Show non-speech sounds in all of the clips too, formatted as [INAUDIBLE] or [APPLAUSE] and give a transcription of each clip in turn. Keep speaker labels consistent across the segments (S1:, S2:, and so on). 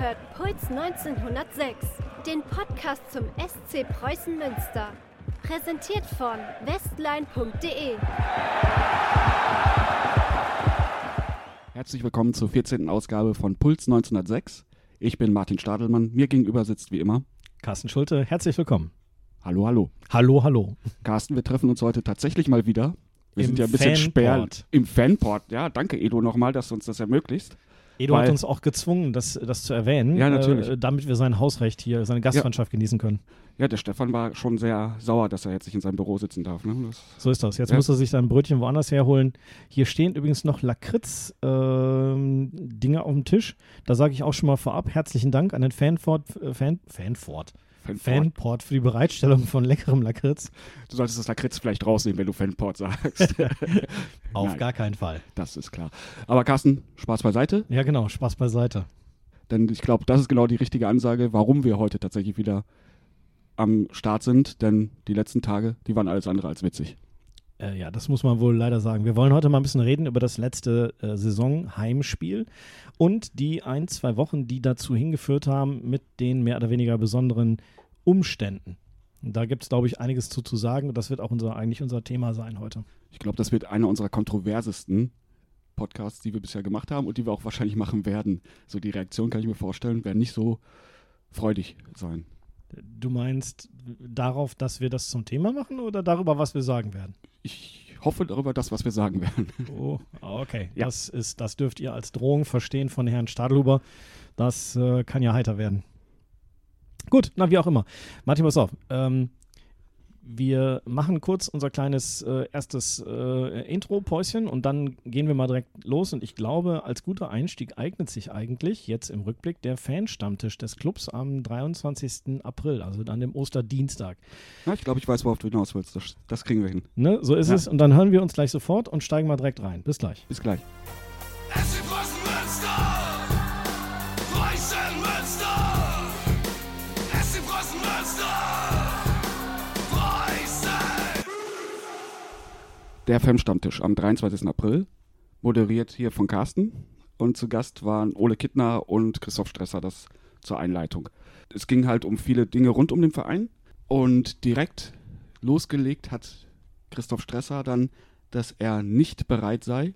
S1: hört Puls 1906, den Podcast zum SC Preußen Münster. Präsentiert von westline.de.
S2: Herzlich willkommen zur 14. Ausgabe von Puls 1906. Ich bin Martin Stadelmann. Mir gegenüber sitzt wie immer
S3: Carsten Schulte. Herzlich willkommen.
S2: Hallo, hallo.
S3: Hallo, hallo.
S2: Carsten, wir treffen uns heute tatsächlich mal wieder. Wir
S3: Im
S2: sind ja ein bisschen
S3: Fanport.
S2: spärlich. Im Fanport. Ja, danke Edo nochmal, dass du uns das ermöglicht.
S3: Edo hat uns auch gezwungen, das, das zu erwähnen,
S2: Ja, natürlich.
S3: Äh, damit wir sein Hausrecht hier, seine Gastfreundschaft genießen können.
S2: Ja, der Stefan war schon sehr sauer, dass er jetzt nicht in seinem Büro sitzen darf. Ne? Das,
S3: So ist das. Jetzt
S2: Ja.
S3: muss er sich sein Brötchen woanders herholen. Hier stehen übrigens noch Lakritz-Dinge auf dem Tisch. Da sage ich auch schon mal vorab herzlichen Dank an den Fanfort, äh, Fan, Fanfort,
S2: Fanport.
S3: Für die Bereitstellung von leckerem Lakritz.
S2: Du solltest das Lakritz vielleicht rausnehmen, wenn du Fanport sagst. [LAUGHS]
S3: Auf
S2: Nein.
S3: gar keinen Fall.
S2: das ist klar. Aber Carsten, Spaß beiseite.
S3: Ja, genau. Spaß beiseite.
S2: Denn ich glaube, das ist genau die richtige Ansage, warum wir heute tatsächlich wieder am Start sind. Denn die letzten Tage, die waren alles andere als witzig.
S3: Äh, ja, das muss man wohl leider sagen. Wir wollen heute mal ein bisschen reden über das letzte äh, Saison-Heimspiel und die ein, zwei Wochen, die dazu hingeführt haben mit den mehr oder weniger besonderen Umständen. Da gibt es, glaube ich, einiges zu, zu sagen und das wird auch unser, eigentlich unser Thema sein heute.
S2: Ich glaube, das wird einer unserer kontroversesten Podcasts, die wir bisher gemacht haben und die wir auch wahrscheinlich machen werden. So die Reaktion kann ich mir vorstellen, werden nicht so freudig sein.
S3: Du meinst darauf, dass wir das zum Thema machen oder darüber, was wir sagen werden?
S2: Ich hoffe darüber das, was wir sagen werden.
S3: Oh, okay.
S2: Ja.
S3: Das, ist, das dürft ihr als Drohung verstehen von Herrn Stadelhuber. Das äh, kann ja heiter werden. Gut, na wie auch immer. Martin, pass auf. Ähm, wir machen kurz unser kleines äh, erstes äh, Intro-Päuschen und dann gehen wir mal direkt los. Und ich glaube, als guter Einstieg eignet sich eigentlich jetzt im Rückblick der Fanstammtisch des Clubs am 23. April, also an dem Osterdienstag.
S2: Ja, ich glaube, ich weiß, worauf du hinaus willst. Das, das kriegen wir hin.
S3: Ne? So ist
S2: Ja.
S3: es. Und dann hören wir uns gleich sofort und steigen mal direkt rein. Bis gleich.
S2: Bis gleich. Der Fan-Stammtisch am 23. April, moderiert hier von Carsten. Und zu Gast waren Ole Kittner und Christoph Stresser, das zur Einleitung. Es ging halt um viele Dinge rund um den Verein. Und direkt losgelegt hat Christoph Stresser dann, dass er nicht bereit sei,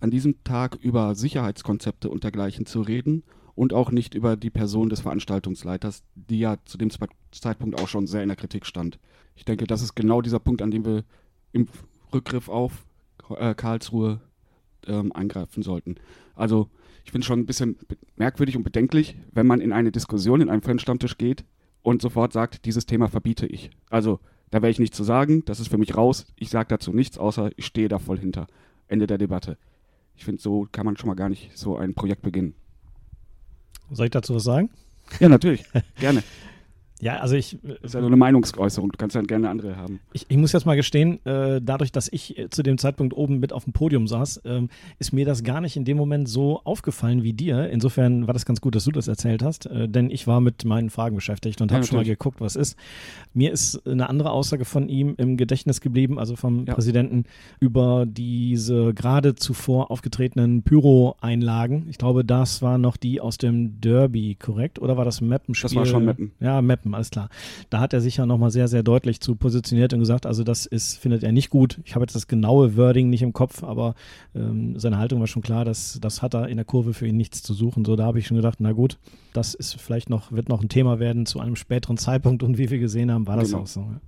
S2: an diesem Tag über Sicherheitskonzepte und dergleichen zu reden und auch nicht über die Person des Veranstaltungsleiters, die ja zu dem Ze- Zeitpunkt auch schon sehr in der Kritik stand. Ich denke, das ist genau dieser Punkt, an dem wir im Rückgriff auf äh, Karlsruhe ähm, eingreifen sollten. Also ich finde schon ein bisschen merkwürdig und bedenklich, wenn man in eine Diskussion, in einen Fan-Stammtisch geht und sofort sagt, dieses Thema verbiete ich. Also da wäre ich nichts zu sagen, das ist für mich raus, ich sage dazu nichts, außer ich stehe da voll hinter. Ende der Debatte. Ich finde, so kann man schon mal gar nicht so ein Projekt beginnen.
S3: Soll ich dazu was sagen?
S2: Ja, natürlich. Gerne. [LAUGHS]
S3: Ja, also ich,
S2: Das ist ja nur eine Meinungsäußerung. Du kannst ja gerne andere haben.
S3: ich, ich muss jetzt mal gestehen, äh, dadurch, dass ich äh, zu dem Zeitpunkt oben mit auf dem Podium saß, ähm, ist mir das gar nicht in dem Moment so aufgefallen wie dir. Insofern war das ganz gut, dass du das erzählt hast, äh, denn ich war mit meinen Fragen beschäftigt und
S2: Ja,
S3: habe schon mal geguckt, was ist. Mir ist eine andere Aussage von ihm im Gedächtnis geblieben, also vom
S2: Ja.
S3: Präsidenten, über diese gerade zuvor aufgetretenen Pyro-Einlagen. Ich glaube, das war noch die aus dem Derby, korrekt? Oder war das Mappenspiel?
S2: Das war schon Meppen.
S3: Ja, Meppen, alles klar. Da hat er sich ja nochmal sehr, sehr deutlich zu positioniert und gesagt, also das ist, findet er nicht gut. Ich habe jetzt das genaue Wording nicht im Kopf, aber ähm, seine Haltung war schon klar, dass das hat er in der Kurve für ihn nichts zu suchen. So, da habe ich schon gedacht, na gut, das ist vielleicht noch, wird noch ein Thema werden zu einem späteren Zeitpunkt und wie wir gesehen haben, war das
S2: Genau.
S3: auch so. ja.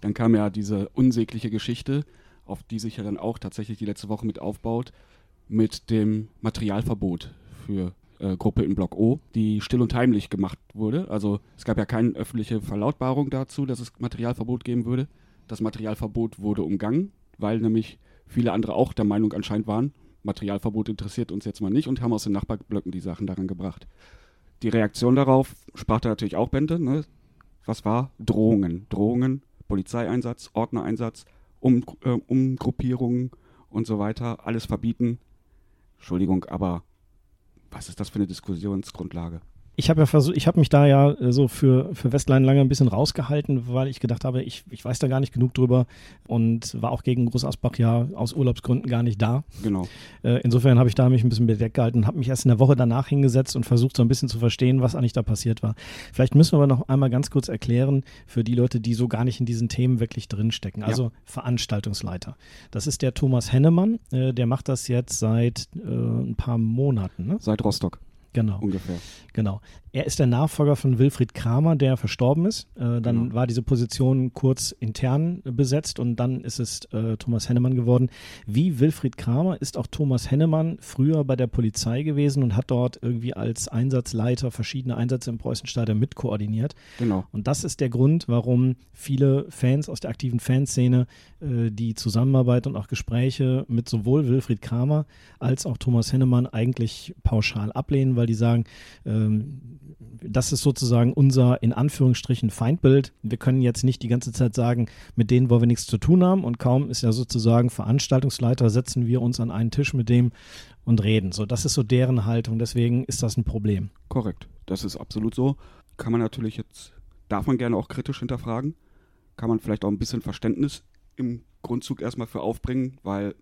S2: Dann kam ja diese unsägliche Geschichte, auf die sich ja dann auch tatsächlich die letzte Woche mit aufbaut, mit dem Materialverbot für äh, Gruppe in Block O, die still und heimlich gemacht wurde. Also es gab ja keine öffentliche Verlautbarung dazu, dass es Materialverbot geben würde. Das Materialverbot wurde umgangen, weil nämlich viele andere auch der Meinung anscheinend waren, Materialverbot interessiert uns jetzt mal nicht und haben aus den Nachbarblöcken die Sachen daran gebracht. Die Reaktion darauf sprach da natürlich auch Bände. Ne? Was war? Drohungen. Drohungen, Polizeieinsatz, Ordnereinsatz, um, äh, Umgruppierungen und so weiter. Alles verbieten. Entschuldigung, aber was ist das für eine Diskussionsgrundlage?
S3: Ich habe ja versucht, ich habe mich da ja äh, so für, für Westline lange ein bisschen rausgehalten, weil ich gedacht habe, ich, ich weiß da gar nicht genug drüber und war auch gegen Groß Asbach ja aus Urlaubsgründen gar nicht da.
S2: Genau.
S3: Äh, insofern habe ich da mich ein bisschen bedeckt gehalten und habe mich erst in der Woche danach hingesetzt und versucht so ein bisschen zu verstehen, was eigentlich da passiert war. Vielleicht müssen wir aber noch einmal ganz kurz erklären für die Leute, die so gar nicht in diesen Themen wirklich drinstecken. Also
S2: Ja.
S3: Veranstaltungsleiter. Das ist der Thomas Hennemann, äh, der macht das jetzt seit äh, ein paar Monaten. Ne?
S2: Seit Rostock
S3: Genau.
S2: ungefähr.
S3: Genau. Er ist der Nachfolger von Wilfried Kramer, der verstorben ist. Äh, dann
S2: Genau.
S3: war diese Position kurz intern besetzt und dann ist es äh, Thomas Hennemann geworden. Wie Wilfried Kramer ist auch Thomas Hennemann früher bei der Polizei gewesen und hat dort irgendwie als Einsatzleiter verschiedene Einsätze im Preußenstadion mitkoordiniert.
S2: Genau.
S3: Und das ist der Grund, warum viele Fans aus der aktiven Fanszene äh, die Zusammenarbeit und auch Gespräche mit sowohl Wilfried Kramer als auch Thomas Hennemann eigentlich pauschal ablehnen, weil die sagen, ähm, das ist sozusagen unser in Anführungsstrichen Feindbild. Wir können jetzt nicht die ganze Zeit sagen, mit denen wollen wir nichts zu tun haben und kaum ist ja sozusagen Veranstaltungsleiter, setzen wir uns an einen Tisch mit dem und reden. So, das ist so deren Haltung. Deswegen ist das ein Problem.
S2: Korrekt. Das ist absolut so. Kann man natürlich jetzt, darf man gerne auch kritisch hinterfragen. Kann man vielleicht auch ein bisschen Verständnis im Grundzug erstmal für aufbringen, weil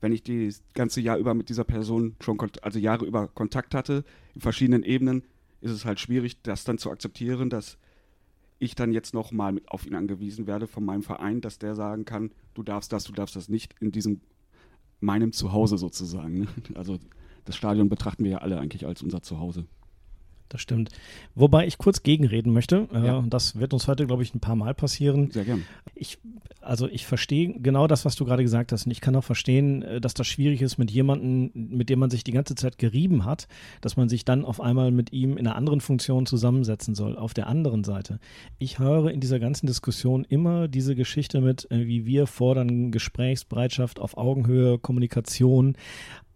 S2: wenn ich das ganze Jahr über mit dieser Person schon, also Jahre über Kontakt hatte, in verschiedenen Ebenen, ist es halt schwierig, das dann zu akzeptieren, dass ich dann jetzt nochmal mit auf ihn angewiesen werde von meinem Verein, dass der sagen kann, du darfst das, du darfst das nicht in diesem meinem Zuhause sozusagen. ne? Also das Stadion betrachten wir ja alle eigentlich als unser Zuhause.
S3: Das stimmt. Wobei ich kurz gegenreden möchte. Äh,
S2: Ja.
S3: Das wird uns heute, glaube ich, ein paar Mal passieren.
S2: Sehr gern.
S3: Ich, also ich verstehe genau das, was du gerade gesagt hast. Und ich kann auch verstehen, äh, dass das schwierig ist mit jemandem, mit dem man sich die ganze Zeit gerieben hat, dass man sich dann auf einmal mit ihm in einer anderen Funktion zusammensetzen soll. Auf der anderen Seite, ich höre in dieser ganzen Diskussion immer diese Geschichte mit, äh, wie wir fordern Gesprächsbereitschaft auf Augenhöhe, Kommunikation.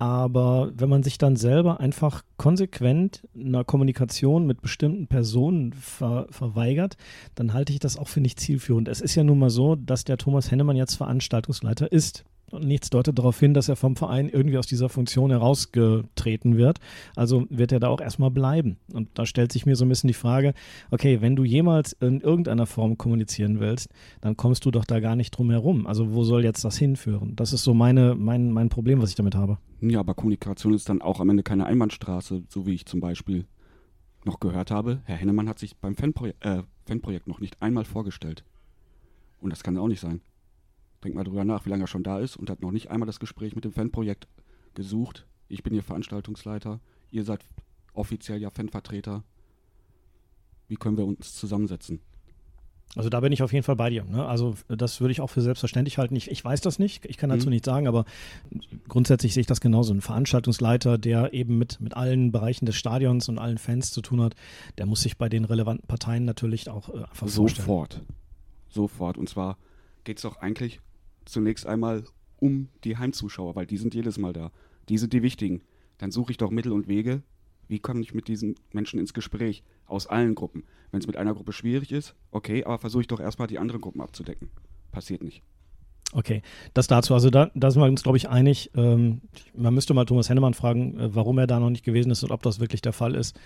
S3: Aber wenn man sich dann selber einfach konsequent einer Kommunikation mit bestimmten Personen ver verweigert, dann halte ich das auch für nicht zielführend. Es ist ja nun mal so, dass der Thomas Hennemann jetzt Veranstaltungsleiter ist. Und nichts deutet darauf hin, dass er vom Verein irgendwie aus dieser Funktion herausgetreten wird. Also wird er da auch erstmal bleiben. Und da stellt sich mir so ein bisschen die Frage, okay, wenn du jemals in irgendeiner Form kommunizieren willst, dann kommst du doch da gar nicht drum herum. Also wo soll jetzt das hinführen? Das ist so meine, mein, mein Problem, was ich damit habe.
S2: Ja, aber Kommunikation ist dann auch am Ende keine Einbahnstraße, so wie ich zum Beispiel noch gehört habe. Herr Hennemann hat sich beim Fanproje äh, Fanprojekt noch nicht einmal vorgestellt. Und das kann auch nicht sein. Denk mal drüber nach, wie lange er schon da ist und hat noch nicht einmal das Gespräch mit dem Fanprojekt gesucht. Ich bin Ihr Veranstaltungsleiter, ihr seid offiziell ja Fanvertreter. Wie können wir uns zusammensetzen?
S3: Also da bin ich auf jeden Fall bei dir. Ne? Also das würde ich auch für selbstverständlich halten. Ich, ich weiß das nicht, ich kann dazu
S2: Mhm.
S3: nichts sagen, aber grundsätzlich sehe ich das genauso. Ein Veranstaltungsleiter, der eben mit, mit allen Bereichen des Stadions und allen Fans zu tun hat, der muss sich bei den relevanten Parteien natürlich auch äh, einfach vorstellen.
S2: Sofort. Sofort. Und zwar geht es doch eigentlich zunächst einmal um die Heimzuschauer, weil die sind jedes Mal da. Die sind die wichtigen. Dann suche ich doch Mittel und Wege, wie komme ich mit diesen Menschen ins Gespräch? Aus allen Gruppen. Wenn es mit einer Gruppe schwierig ist, okay, aber versuche ich doch erstmal die anderen Gruppen abzudecken. Passiert nicht.
S3: Okay, das dazu. Also da, da sind wir uns, glaube ich, einig. Ähm, man müsste mal Thomas Hennemann fragen, äh, warum er da noch nicht gewesen ist und ob das wirklich der Fall ist.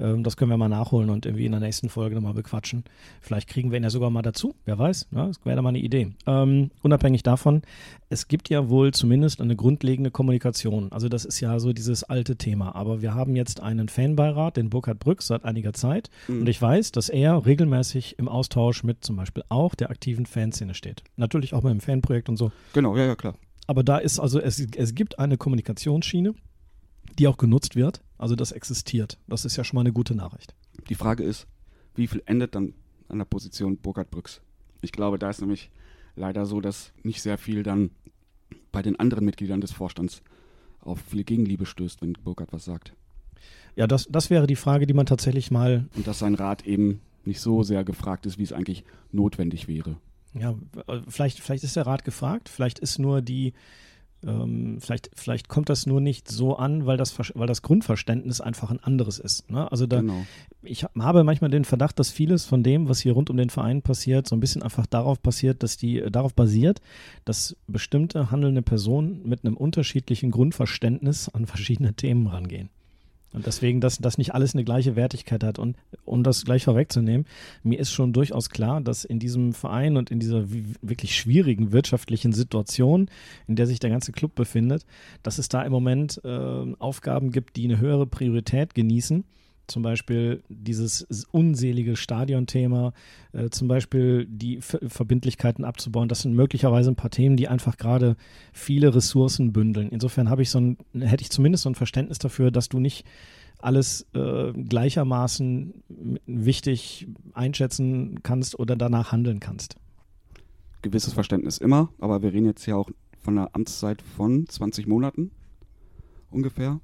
S3: Ähm, das können wir mal nachholen und irgendwie in der nächsten Folge nochmal bequatschen. Vielleicht kriegen wir ihn ja sogar mal dazu. Wer weiß, ne? das wäre da mal eine Idee. Ähm, unabhängig davon, es gibt ja wohl zumindest eine grundlegende Kommunikation. Also das ist ja so dieses alte Thema. Aber wir haben jetzt einen Fanbeirat, den Burkhard Brück, seit einiger Zeit.
S2: Mhm.
S3: Und ich weiß, dass er regelmäßig im Austausch mit zum Beispiel auch der aktiven Fanszene steht. Natürlich auch mit dem Fanprojekt und so.
S2: Genau, ja, ja, klar.
S3: Aber da ist also, es, es gibt eine Kommunikationsschiene, die auch genutzt wird. Also das existiert. Das ist ja schon mal eine gute Nachricht.
S2: Die Frage ist, wie viel endet dann an der Position Burkhard Brüx? Ich glaube, da ist nämlich leider so, dass nicht sehr viel dann bei den anderen Mitgliedern des Vorstands auf viel Gegenliebe stößt, wenn Burkhard was sagt.
S3: Ja, das, das wäre die Frage, die man tatsächlich mal,
S2: Und dass sein Rat eben nicht so sehr gefragt ist, wie es eigentlich notwendig wäre.
S3: Ja, äh, vielleicht, vielleicht ist der Rat gefragt, vielleicht ist nur die, ähm, vielleicht, vielleicht kommt das nur nicht so an, weil das, weil das Grundverständnis einfach ein anderes ist. Ne? Also da,
S2: Genau.
S3: ich hab- habe manchmal den Verdacht, dass vieles von dem, was hier rund um den Verein passiert, so ein bisschen einfach darauf passiert, dass die äh, darauf basiert, dass bestimmte handelnde Personen mit einem unterschiedlichen Grundverständnis an verschiedene Themen rangehen. Und deswegen, dass das nicht alles eine gleiche Wertigkeit hat. Und um das gleich vorwegzunehmen, mir ist schon durchaus klar, dass in diesem Verein und in dieser wirklich schwierigen wirtschaftlichen Situation, in der sich der ganze Club befindet, dass es da im Moment äh, Aufgaben gibt, die eine höhere Priorität genießen. Zum Beispiel dieses unselige Stadionthema, äh, zum Beispiel die Ver Verbindlichkeiten abzubauen. Das sind möglicherweise ein paar Themen, die einfach gerade viele Ressourcen bündeln. Insofern habe ich so ein, hätte ich zumindest so ein Verständnis dafür, dass du nicht alles äh, gleichermaßen wichtig einschätzen kannst oder danach handeln kannst.
S2: Gewisses Verständnis immer, aber wir reden jetzt ja auch von einer Amtszeit von 20 Monaten ungefähr.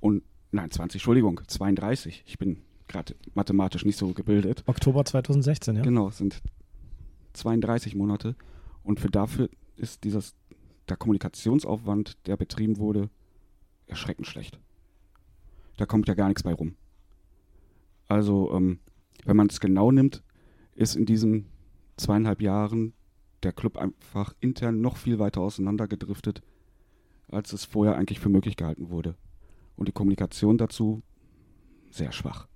S2: Und nein, 20, Entschuldigung, 32. Ich bin gerade mathematisch nicht so gebildet.
S3: Oktober 2016, ja?
S2: Genau, es sind 32 Monate. Und für dafür ist dieses, der Kommunikationsaufwand, der betrieben wurde, erschreckend schlecht. Da kommt ja gar nichts bei rum. Also, ähm, wenn man es genau nimmt, ist in diesen zweieinhalb Jahren der Club einfach intern noch viel weiter auseinandergedriftet, als es vorher eigentlich für möglich gehalten wurde. Und die Kommunikation dazu sehr schwach.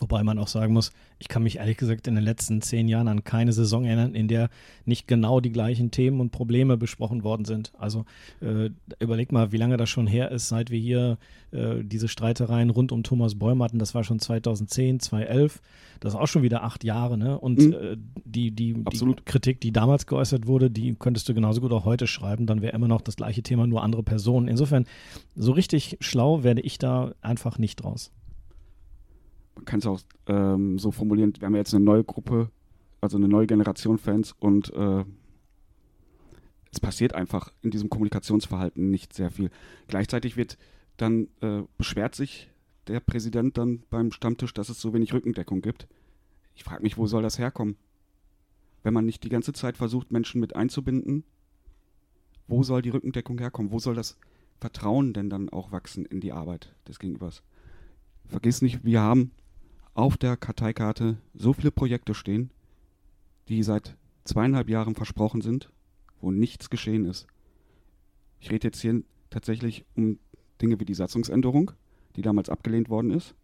S3: Wobei man auch sagen muss, ich kann mich ehrlich gesagt in den letzten zehn Jahren an keine Saison erinnern, in der nicht genau die gleichen Themen und Probleme besprochen worden sind. Also äh, überleg mal, wie lange das schon her ist, seit wir hier äh, diese Streitereien rund um Thomas Bäum hatten. Das war schon 2010, 2011. Das ist auch schon wieder acht Jahre. Ne? Und
S2: Mhm.
S3: äh, die, die, die. Kritik, die damals geäußert wurde, die könntest du genauso gut auch heute schreiben. Dann wäre immer noch das gleiche Thema, nur andere Personen. Insofern, so richtig schlau werde ich da einfach nicht draus.
S2: Man kann es auch ähm, so formulieren, wir haben ja jetzt eine neue Gruppe, also eine neue Generation Fans und äh, es passiert einfach in diesem Kommunikationsverhalten nicht sehr viel. Gleichzeitig wird dann äh, beschwert sich der Präsident dann beim Stammtisch, dass es so wenig Rückendeckung gibt. Ich frage mich, wo soll das herkommen? Wenn man nicht die ganze Zeit versucht, Menschen mit einzubinden, wo soll die Rückendeckung herkommen? Wo soll das Vertrauen denn dann auch wachsen in die Arbeit des Gegenübers? Vergiss nicht, wir haben auf der Karteikarte so viele Projekte stehen, die seit zweieinhalb Jahren versprochen sind, wo nichts geschehen ist. Ich rede jetzt hier tatsächlich um Dinge wie die Satzungsänderung, die damals abgelehnt worden ist,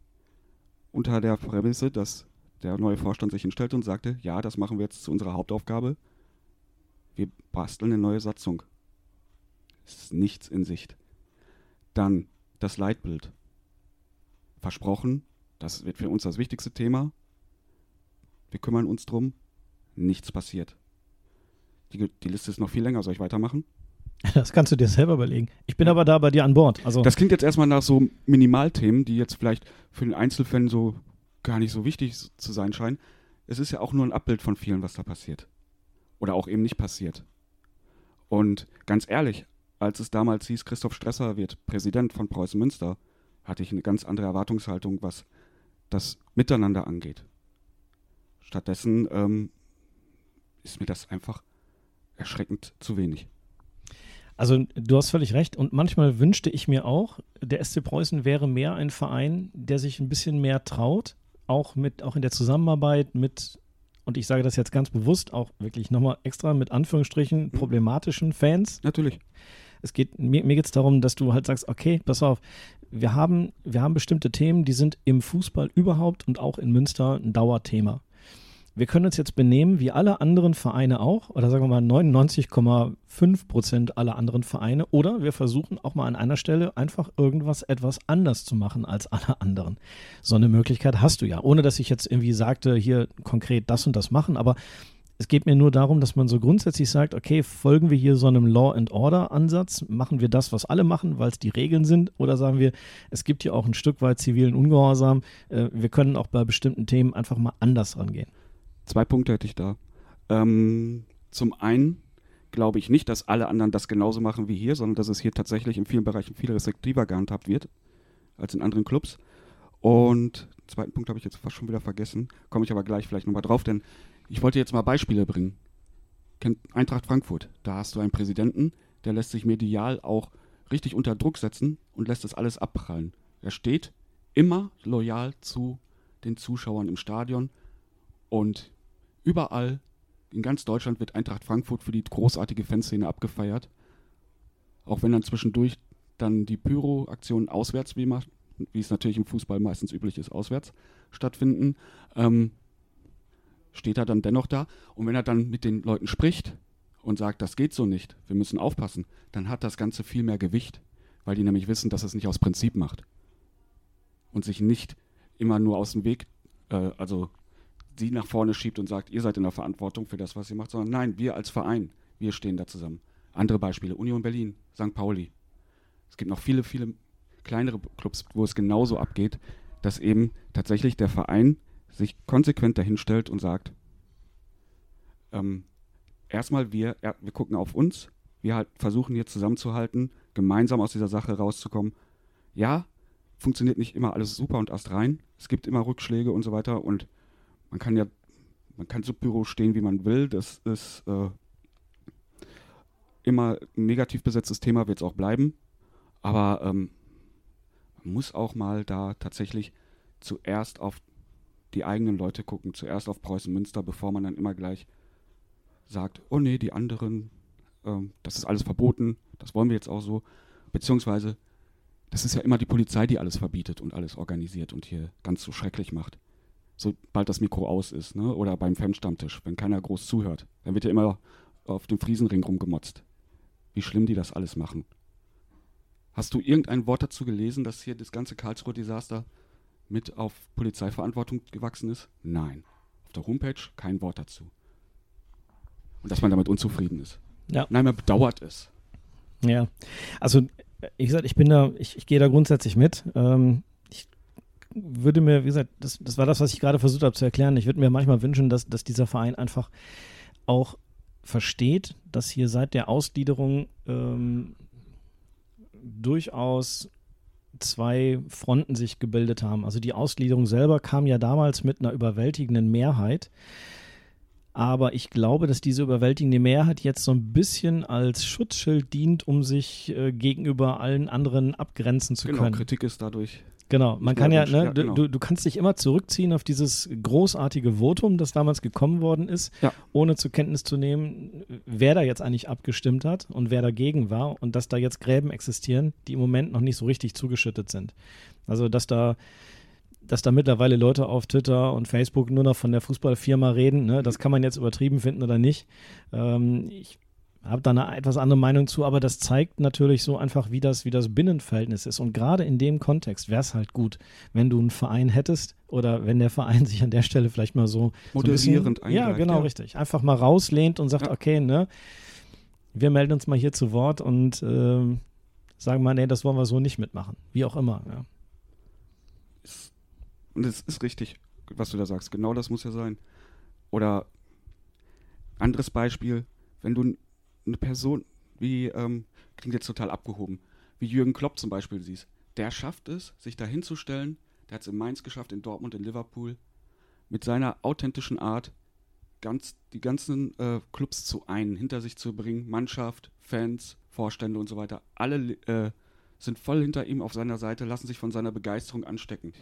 S2: unter der Prämisse, dass der neue Vorstand sich hinstellte und sagte, ja, das machen wir jetzt zu unserer Hauptaufgabe. Wir basteln eine neue Satzung. Es ist nichts in Sicht. Dann das Leitbild versprochen, das wird für uns das wichtigste Thema. Wir kümmern uns drum. Nichts passiert. Die, die Liste ist noch viel länger. Soll ich weitermachen? [LAUGHS]
S3: Das kannst du dir selber überlegen. Ich bin aber da bei dir an Bord. Also
S2: Das klingt jetzt erstmal nach so Minimalthemen, die jetzt vielleicht für den Einzelfan so gar nicht so wichtig zu sein scheinen. Es ist ja auch nur ein Abbild von vielen, was da passiert. Oder auch eben nicht passiert. Und ganz ehrlich, als es damals hieß, Christoph Stresser wird Präsident von Preußen Münster, hatte ich eine ganz andere Erwartungshaltung, was das Miteinander angeht. Stattdessen ähm, ist mir das einfach erschreckend zu wenig.
S3: Also du hast völlig recht und manchmal wünschte ich mir auch, der SC Preußen wäre mehr ein Verein, der sich ein bisschen mehr traut, auch mit auch in der Zusammenarbeit mit und ich sage das jetzt ganz bewusst auch wirklich nochmal extra mit Anführungsstrichen problematischen Fans.
S2: Natürlich.
S3: Es geht mir, mir geht es darum, dass du halt sagst, okay, pass auf, wir haben wir haben bestimmte Themen, die sind im Fußball überhaupt und auch in Münster ein Dauerthema. Wir können uns jetzt benehmen wie alle anderen Vereine auch, oder sagen wir mal 99,5 Prozent aller anderen Vereine, oder wir versuchen auch mal an einer Stelle einfach irgendwas etwas anders zu machen als alle anderen. So eine Möglichkeit hast du ja, ohne dass ich jetzt irgendwie sagte, hier konkret das und das machen, aber es geht mir nur darum, dass man so grundsätzlich sagt, okay, folgen wir hier so einem Law and Order Ansatz, machen wir das, was alle machen, weil es die Regeln sind, oder sagen wir, es gibt hier auch ein Stück weit zivilen Ungehorsam, äh, wir können auch bei bestimmten Themen einfach mal anders rangehen.
S2: Zwei Punkte hätte ich da. Ähm, zum einen glaube ich nicht, dass alle anderen das genauso machen wie hier, sondern dass es hier tatsächlich in vielen Bereichen viel restriktiver gehandhabt wird als in anderen Clubs. Und zweiten Punkt habe ich jetzt fast schon wieder vergessen, komme ich aber gleich vielleicht nochmal drauf, denn ich wollte jetzt mal Beispiele bringen. Kennt Eintracht Frankfurt, da hast du einen Präsidenten, der lässt sich medial auch richtig unter Druck setzen und lässt das alles abprallen. Er steht immer loyal zu den Zuschauern im Stadion und überall in ganz Deutschland wird Eintracht Frankfurt für die großartige Fanszene abgefeiert. Auch wenn dann zwischendurch dann die Pyro-Aktionen auswärts wie immer wie es natürlich im Fußball meistens üblich ist, auswärts stattfinden, ähm, steht er dann dennoch da. Und wenn er dann mit den Leuten spricht und sagt, das geht so nicht, wir müssen aufpassen, dann hat das Ganze viel mehr Gewicht, weil die nämlich wissen, dass es nicht aus Prinzip macht. Und sich nicht immer nur aus dem Weg, äh, also sie nach vorne schiebt und sagt, ihr seid in der Verantwortung für das, was ihr macht, sondern nein, wir als Verein, wir stehen da zusammen. Andere Beispiele, Union Berlin, St. Pauli. Es gibt noch viele, viele kleinere Clubs, wo es genauso abgeht, dass eben tatsächlich der Verein sich konsequent dahinstellt und sagt, ähm, erstmal wir, er, wir gucken auf uns, wir halt versuchen hier zusammenzuhalten, gemeinsam aus dieser Sache rauszukommen. Ja, funktioniert nicht immer alles super und erst rein. Es gibt immer Rückschläge und so weiter und man kann ja, man kann Subbüro stehen, wie man will. Das ist äh, immer ein negativ besetztes Thema, wird es auch bleiben. Aber ähm, man muss auch mal da tatsächlich zuerst auf die eigenen Leute gucken, zuerst auf Preußen Münster, bevor man dann immer gleich sagt, oh nee, die anderen, ähm, das ist alles verboten, das wollen wir jetzt auch so. Beziehungsweise, das ist ja immer die Polizei, die alles verbietet und alles organisiert und hier ganz so schrecklich macht. Sobald das Mikro aus ist, ne? Oder beim Fanstammtisch, wenn keiner groß zuhört, dann wird ja immer auf dem Friesenring rumgemotzt. Wie schlimm die das alles machen. Hast du irgendein Wort dazu gelesen, dass hier das ganze Karlsruhe-Desaster mit auf Polizeiverantwortung gewachsen ist? Nein. Auf der Homepage kein Wort dazu. Und dass man damit unzufrieden ist.
S3: Ja.
S2: Nein, man bedauert es.
S3: Ja, also wie gesagt, ich bin da, ich, ich gehe da grundsätzlich mit. Ähm, ich würde mir, wie gesagt, das, das war das, was ich gerade versucht habe zu erklären. Ich würde mir manchmal wünschen, dass, dass dieser Verein einfach auch versteht, dass hier seit der Ausgliederung ähm, durchaus zwei Fronten sich gebildet haben. Also die Ausgliederung selber kam ja damals mit einer überwältigenden Mehrheit. Aber ich glaube, dass diese überwältigende Mehrheit jetzt so ein bisschen als Schutzschild dient, um sich äh, gegenüber allen anderen abgrenzen zu
S2: Genau,
S3: können.
S2: Kritik ist dadurch.
S3: Genau, man kann ja, ne, du-
S2: genau.
S3: du, du kannst dich immer zurückziehen auf dieses großartige Votum, das damals gekommen worden ist,
S2: Ja.
S3: ohne zur Kenntnis zu nehmen, wer da jetzt eigentlich abgestimmt hat und wer dagegen war und dass da jetzt Gräben existieren, die im Moment noch nicht so richtig zugeschüttet sind. Also, dass da dass da mittlerweile Leute auf Twitter und Facebook nur noch von der Fußballfirma reden, ne, das kann man jetzt übertrieben finden oder nicht. Ähm, ich habe da eine etwas andere Meinung zu, aber das zeigt natürlich so einfach, wie das, wie das Binnenverhältnis ist. Und gerade in dem Kontext wäre es halt gut, wenn du einen Verein hättest oder wenn der Verein [LAUGHS] sich an der Stelle vielleicht mal so so ein bisschen-
S2: Moderierend
S3: Ja, genau,
S2: ja.
S3: richtig. Einfach mal rauslehnt und sagt,
S2: Ja.
S3: okay, ne, wir melden uns mal hier zu Wort und ähm, sagen mal, nee, das wollen wir so nicht mitmachen. Wie auch immer. Ja.
S2: Ist, und es ist richtig, was du da sagst. Genau das muss ja sein. Oder anderes Beispiel, wenn du eine Person wie, ähm, klingt jetzt total abgehoben, wie Jürgen Klopp zum Beispiel siehst, der schafft es, sich da hinzustellen, der hat es in Mainz geschafft, in Dortmund, in Liverpool, mit seiner authentischen Art ganz, die ganzen äh, Clubs zu einen, hinter sich zu bringen, Mannschaft, Fans, Vorstände und so weiter, alle äh, sind voll hinter ihm auf seiner Seite, lassen sich von seiner Begeisterung anstecken.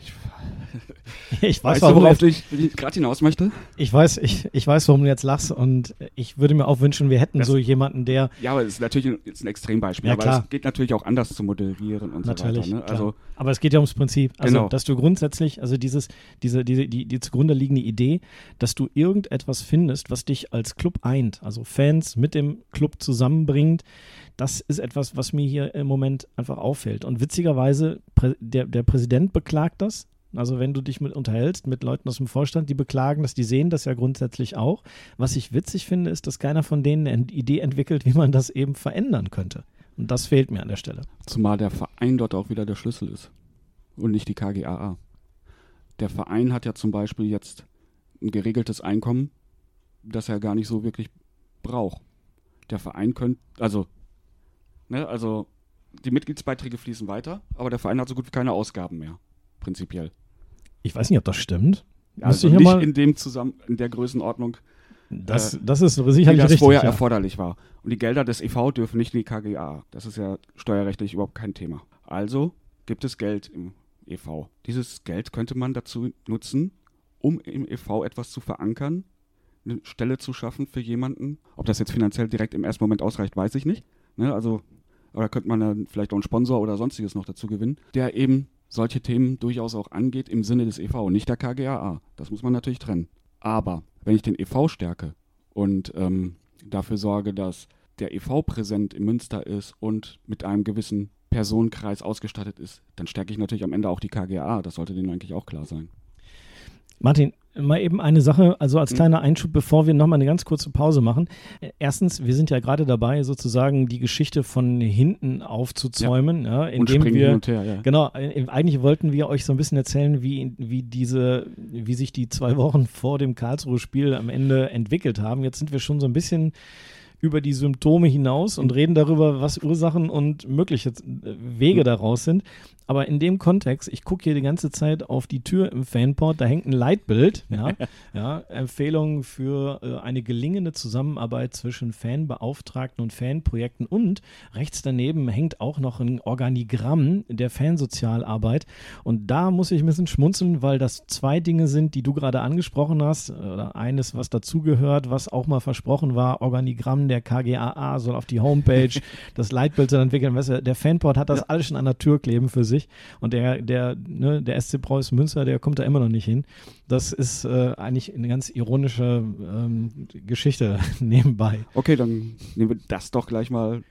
S2: Ich,
S3: Ich weiß,
S2: weißt du,
S3: warum
S2: worauf
S3: du
S2: ich, ich gerade hinaus möchte?
S3: Ich weiß, ich, ich weiß, warum du jetzt lachst und ich würde mir auch wünschen, wir hätten
S2: Das-
S3: so jemanden, der
S2: Ja, aber es ist natürlich ein, jetzt ein Extrembeispiel.
S3: Ja,
S2: aber
S3: klar.
S2: es geht natürlich auch anders zu moderieren und
S3: natürlich,
S2: so weiter. Ne?
S3: klar.
S2: Also,
S3: aber es geht ja ums Prinzip, also
S2: Genau.
S3: dass du grundsätzlich, also dieses, diese, diese, die, die zugrunde liegende Idee, dass du irgendetwas findest, was dich als Club eint, also Fans mit dem Club zusammenbringt, das ist etwas, was mir hier im Moment einfach auffällt. Und witzigerweise, der, der Präsident beklagt das. Also wenn du dich mit unterhältst mit Leuten aus dem Vorstand, die beklagen das, die sehen das ja grundsätzlich auch. Was ich witzig finde, ist, dass keiner von denen eine Idee entwickelt, wie man das eben verändern könnte. Und das fehlt mir an der Stelle.
S2: zumal der Verein dort auch wieder der Schlüssel ist und nicht die KGAA. Der Verein hat ja zum Beispiel jetzt ein geregeltes Einkommen, das er gar nicht so wirklich braucht. Der Verein könnte, also, ne, also die Mitgliedsbeiträge fließen weiter, aber der Verein hat so gut wie keine Ausgaben mehr, prinzipiell.
S3: Ich weiß nicht, ob das stimmt.
S2: Also nicht
S3: mal-
S2: in dem zusammen, in der Größenordnung,
S3: Das,
S2: Äh,
S3: das ist
S2: wie
S3: sicherlich
S2: das
S3: richtig.
S2: vorher
S3: ja.
S2: erforderlich war. Und die Gelder des EV dürfen nicht in die KGA. Das ist ja steuerrechtlich überhaupt kein Thema. Also gibt es Geld im EV. Dieses Geld könnte man dazu nutzen, um im EV etwas zu verankern, eine Stelle zu schaffen für jemanden. Ob das jetzt finanziell direkt im ersten Moment ausreicht, weiß ich nicht. Ne? Also, oder könnte man dann vielleicht auch einen Sponsor oder sonstiges noch dazu gewinnen, der eben solche Themen durchaus auch angeht im Sinne des EV, nicht der KGAA. Das muss man natürlich trennen. Aber wenn ich den EV stärke und ähm, dafür sorge, dass der EV präsent in Münster ist und mit einem gewissen Personenkreis ausgestattet ist, dann stärke ich natürlich am Ende auch die KGA. Das sollte denen eigentlich auch klar sein.
S3: Martin, mal eben eine Sache, also als
S2: Mhm.
S3: kleiner Einschub, bevor wir nochmal eine ganz kurze Pause machen. Äh, Erstens, wir sind ja gerade dabei, sozusagen die Geschichte von hinten aufzuzäumen, ja,
S2: und
S3: indem wir
S2: hin und her, ja.
S3: Genau, äh, eigentlich wollten wir euch so ein bisschen erzählen, wie, wie diese, wie sich die zwei Wochen vor dem Karlsruhe-Spiel am Ende entwickelt haben. Jetzt sind wir schon so ein bisschen über die Symptome hinaus und reden darüber, was Ursachen und mögliche äh, Wege daraus sind. Aber in dem Kontext, ich gucke hier die ganze Zeit auf die Tür im Fanport, da hängt ein Leitbild, ja, [LAUGHS] ja Empfehlungen für äh, eine gelingende Zusammenarbeit zwischen Fanbeauftragten und Fanprojekten und rechts daneben hängt auch noch ein Organigramm der Fansozialarbeit und da muss ich ein bisschen schmunzeln, weil das zwei Dinge sind, die du gerade angesprochen hast, oder eines, was dazugehört, was auch mal versprochen war, Organigramm der KGAA soll auf die Homepage, [LAUGHS] das Leitbild soll entwickeln, weißt du, der Fanport hat das alles schon an der Tür kleben für sich und der, der, ne, der SC Preußen Münster, der kommt da immer noch nicht hin. Das ist äh, eigentlich eine ganz ironische ähm, Geschichte [LAUGHS] nebenbei.
S2: Okay, dann nehmen wir das doch gleich mal,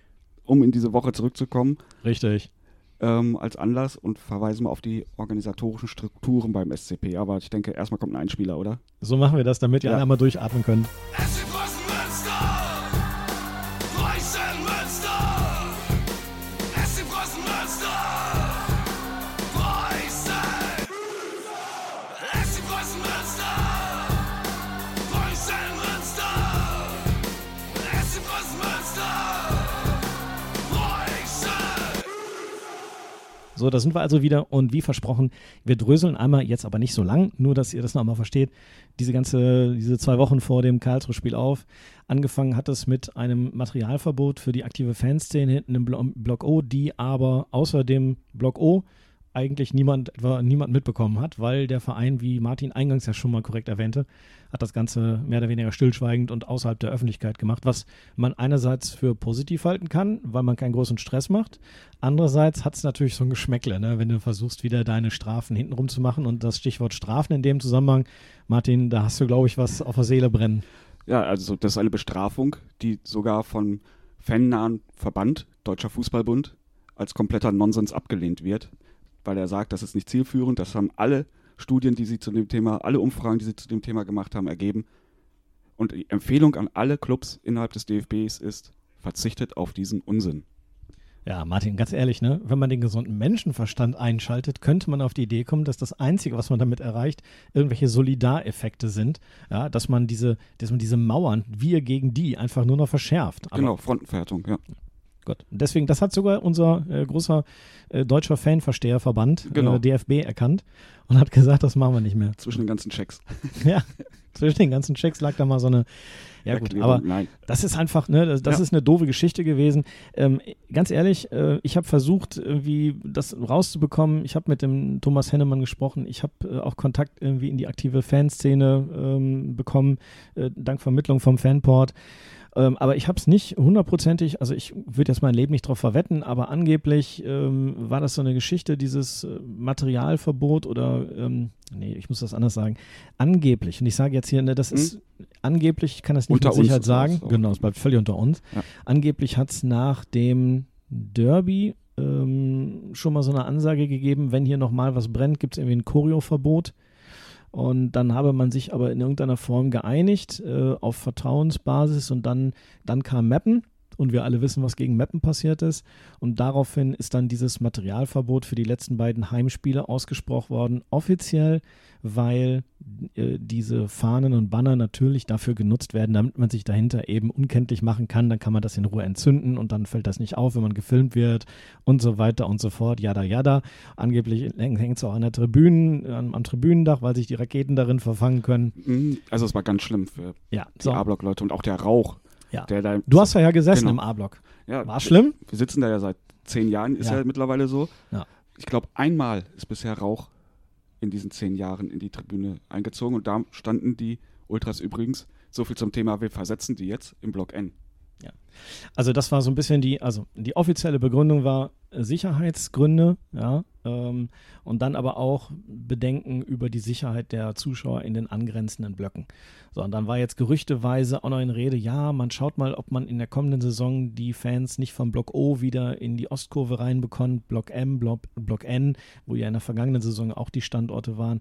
S2: um in diese Woche zurückzukommen,
S3: Richtig.
S2: ähm, als Anlass und verweisen wir auf die organisatorischen Strukturen beim SCP. Aber ich denke, erstmal kommt ein Einspieler, oder?
S3: So machen wir das, damit ihr
S2: Ja.
S3: alle einmal durchatmen könnt.
S4: SC
S3: So, da sind wir also wieder und wie versprochen, wir dröseln einmal jetzt aber nicht so lang, nur dass ihr das nochmal versteht, diese ganze, diese zwei Wochen vor dem Karlsruhe-Spiel auf. Angefangen hat es mit einem Materialverbot für die aktive Fanszene hinten im Blo Block O, die aber außer dem Block O eigentlich niemand, niemand mitbekommen hat, weil der Verein, wie Martin eingangs ja schon mal korrekt erwähnte, hat das Ganze mehr oder weniger stillschweigend und außerhalb der Öffentlichkeit gemacht, was man einerseits für positiv halten kann, weil man keinen großen Stress macht. Andererseits hat es natürlich so ein Geschmäckle, ne? wenn du versuchst, wieder deine Strafen hintenrum zu machen. Und das Stichwort Strafen in dem Zusammenhang, Martin, da hast du, glaube ich, was auf der Seele brennen.
S2: Ja, also das ist eine Bestrafung, die sogar von fannahen Verband, Deutscher Fußballbund, als kompletter Nonsens abgelehnt wird, weil er sagt, das ist nicht zielführend. Das haben alle Studien, die sie zu dem Thema, alle Umfragen, die sie zu dem Thema gemacht haben, ergeben. Und die Empfehlung an alle Clubs innerhalb des DFBs ist, verzichtet auf diesen Unsinn.
S3: Ja, Martin, ganz ehrlich, ne? wenn man den gesunden Menschenverstand einschaltet, könnte man auf die Idee kommen, dass das Einzige, was man damit erreicht, irgendwelche Solidareffekte sind. Ja, dass man diese, dass man diese Mauern, wir gegen die, einfach nur noch verschärft. Aber
S2: genau, Frontenverhärtung, ja.
S3: Gut. Deswegen, das hat sogar unser äh, großer äh, deutscher Fanversteherverband,
S2: Genau.
S3: äh, DFB, erkannt und hat gesagt, das machen wir nicht mehr.
S2: Zwischen den ganzen Checks. [LAUGHS]
S3: ja, zwischen den ganzen Checks lag da mal so eine. Ja, gut, aber
S2: nein.
S3: das ist einfach, ne, das, das
S2: Ja.
S3: ist eine doofe Geschichte gewesen. Ähm, ganz ehrlich, äh, ich habe versucht, irgendwie das rauszubekommen. Ich habe mit dem Thomas Hennemann gesprochen. Ich habe äh, auch Kontakt irgendwie in die aktive Fanszene ähm, bekommen, äh, dank Vermittlung vom Fanport. Ähm, aber ich habe es nicht hundertprozentig, also ich würde jetzt mein Leben nicht drauf verwetten, aber angeblich ähm, war das so eine Geschichte, dieses äh, Materialverbot oder, ähm, nee, ich muss das anders sagen, angeblich, und ich sage jetzt hier, ne, das ist angeblich, ich kann das nicht
S2: Unter
S3: mit Sicherheit sagen,
S2: das
S3: genau, es bleibt völlig unter uns.
S2: Ja.
S3: Angeblich hat es nach dem Derby ähm, schon mal so eine Ansage gegeben, wenn hier nochmal was brennt, gibt es irgendwie ein Choreoverbot. Und dann habe man sich aber in irgendeiner Form geeinigt äh, auf Vertrauensbasis und dann, dann kam Mappen und wir alle wissen, was gegen Mappen passiert ist. Und daraufhin ist dann dieses Materialverbot für die letzten beiden Heimspiele ausgesprochen worden, offiziell, weil äh, diese Fahnen und Banner natürlich dafür genutzt werden, damit man sich dahinter eben unkenntlich machen kann. Dann kann man das in Ruhe entzünden und dann fällt das nicht auf, wenn man gefilmt wird und so weiter und so fort. Jada, jada. Angeblich hängt es auch an der Tribünen, am, am Tribünendach, weil sich die Raketen darin verfangen können.
S2: Mhm, Also es war ganz schlimm für
S3: Ja,
S2: die
S3: so.
S2: A-Block-Leute und auch der Rauch.
S3: Ja.
S2: Der da,
S3: Du hast ja, ja gesessen
S2: Genau.
S3: im A-Block.
S2: ja,
S3: War schlimm?
S2: Wir sitzen da ja seit zehn Jahren, ist
S3: Ja.
S2: ja, mittlerweile so.
S3: Ja.
S2: Ich glaube, einmal ist bisher Rauch in diesen zehn Jahren in die Tribüne eingezogen und da standen die Ultras übrigens, so viel zum Thema, wir versetzen die jetzt im Block N.
S3: Also das war so ein bisschen die, also die offizielle Begründung war, Sicherheitsgründe, ja, ähm, und dann aber auch Bedenken über die Sicherheit der Zuschauer in den angrenzenden Blöcken. So, und dann war jetzt gerüchteweise auch noch in Rede, ja, man schaut mal, ob man in der kommenden Saison die Fans nicht vom Block O wieder in die Ostkurve reinbekommt, Block M, Block, Block N, wo ja in der vergangenen Saison auch die Standorte waren.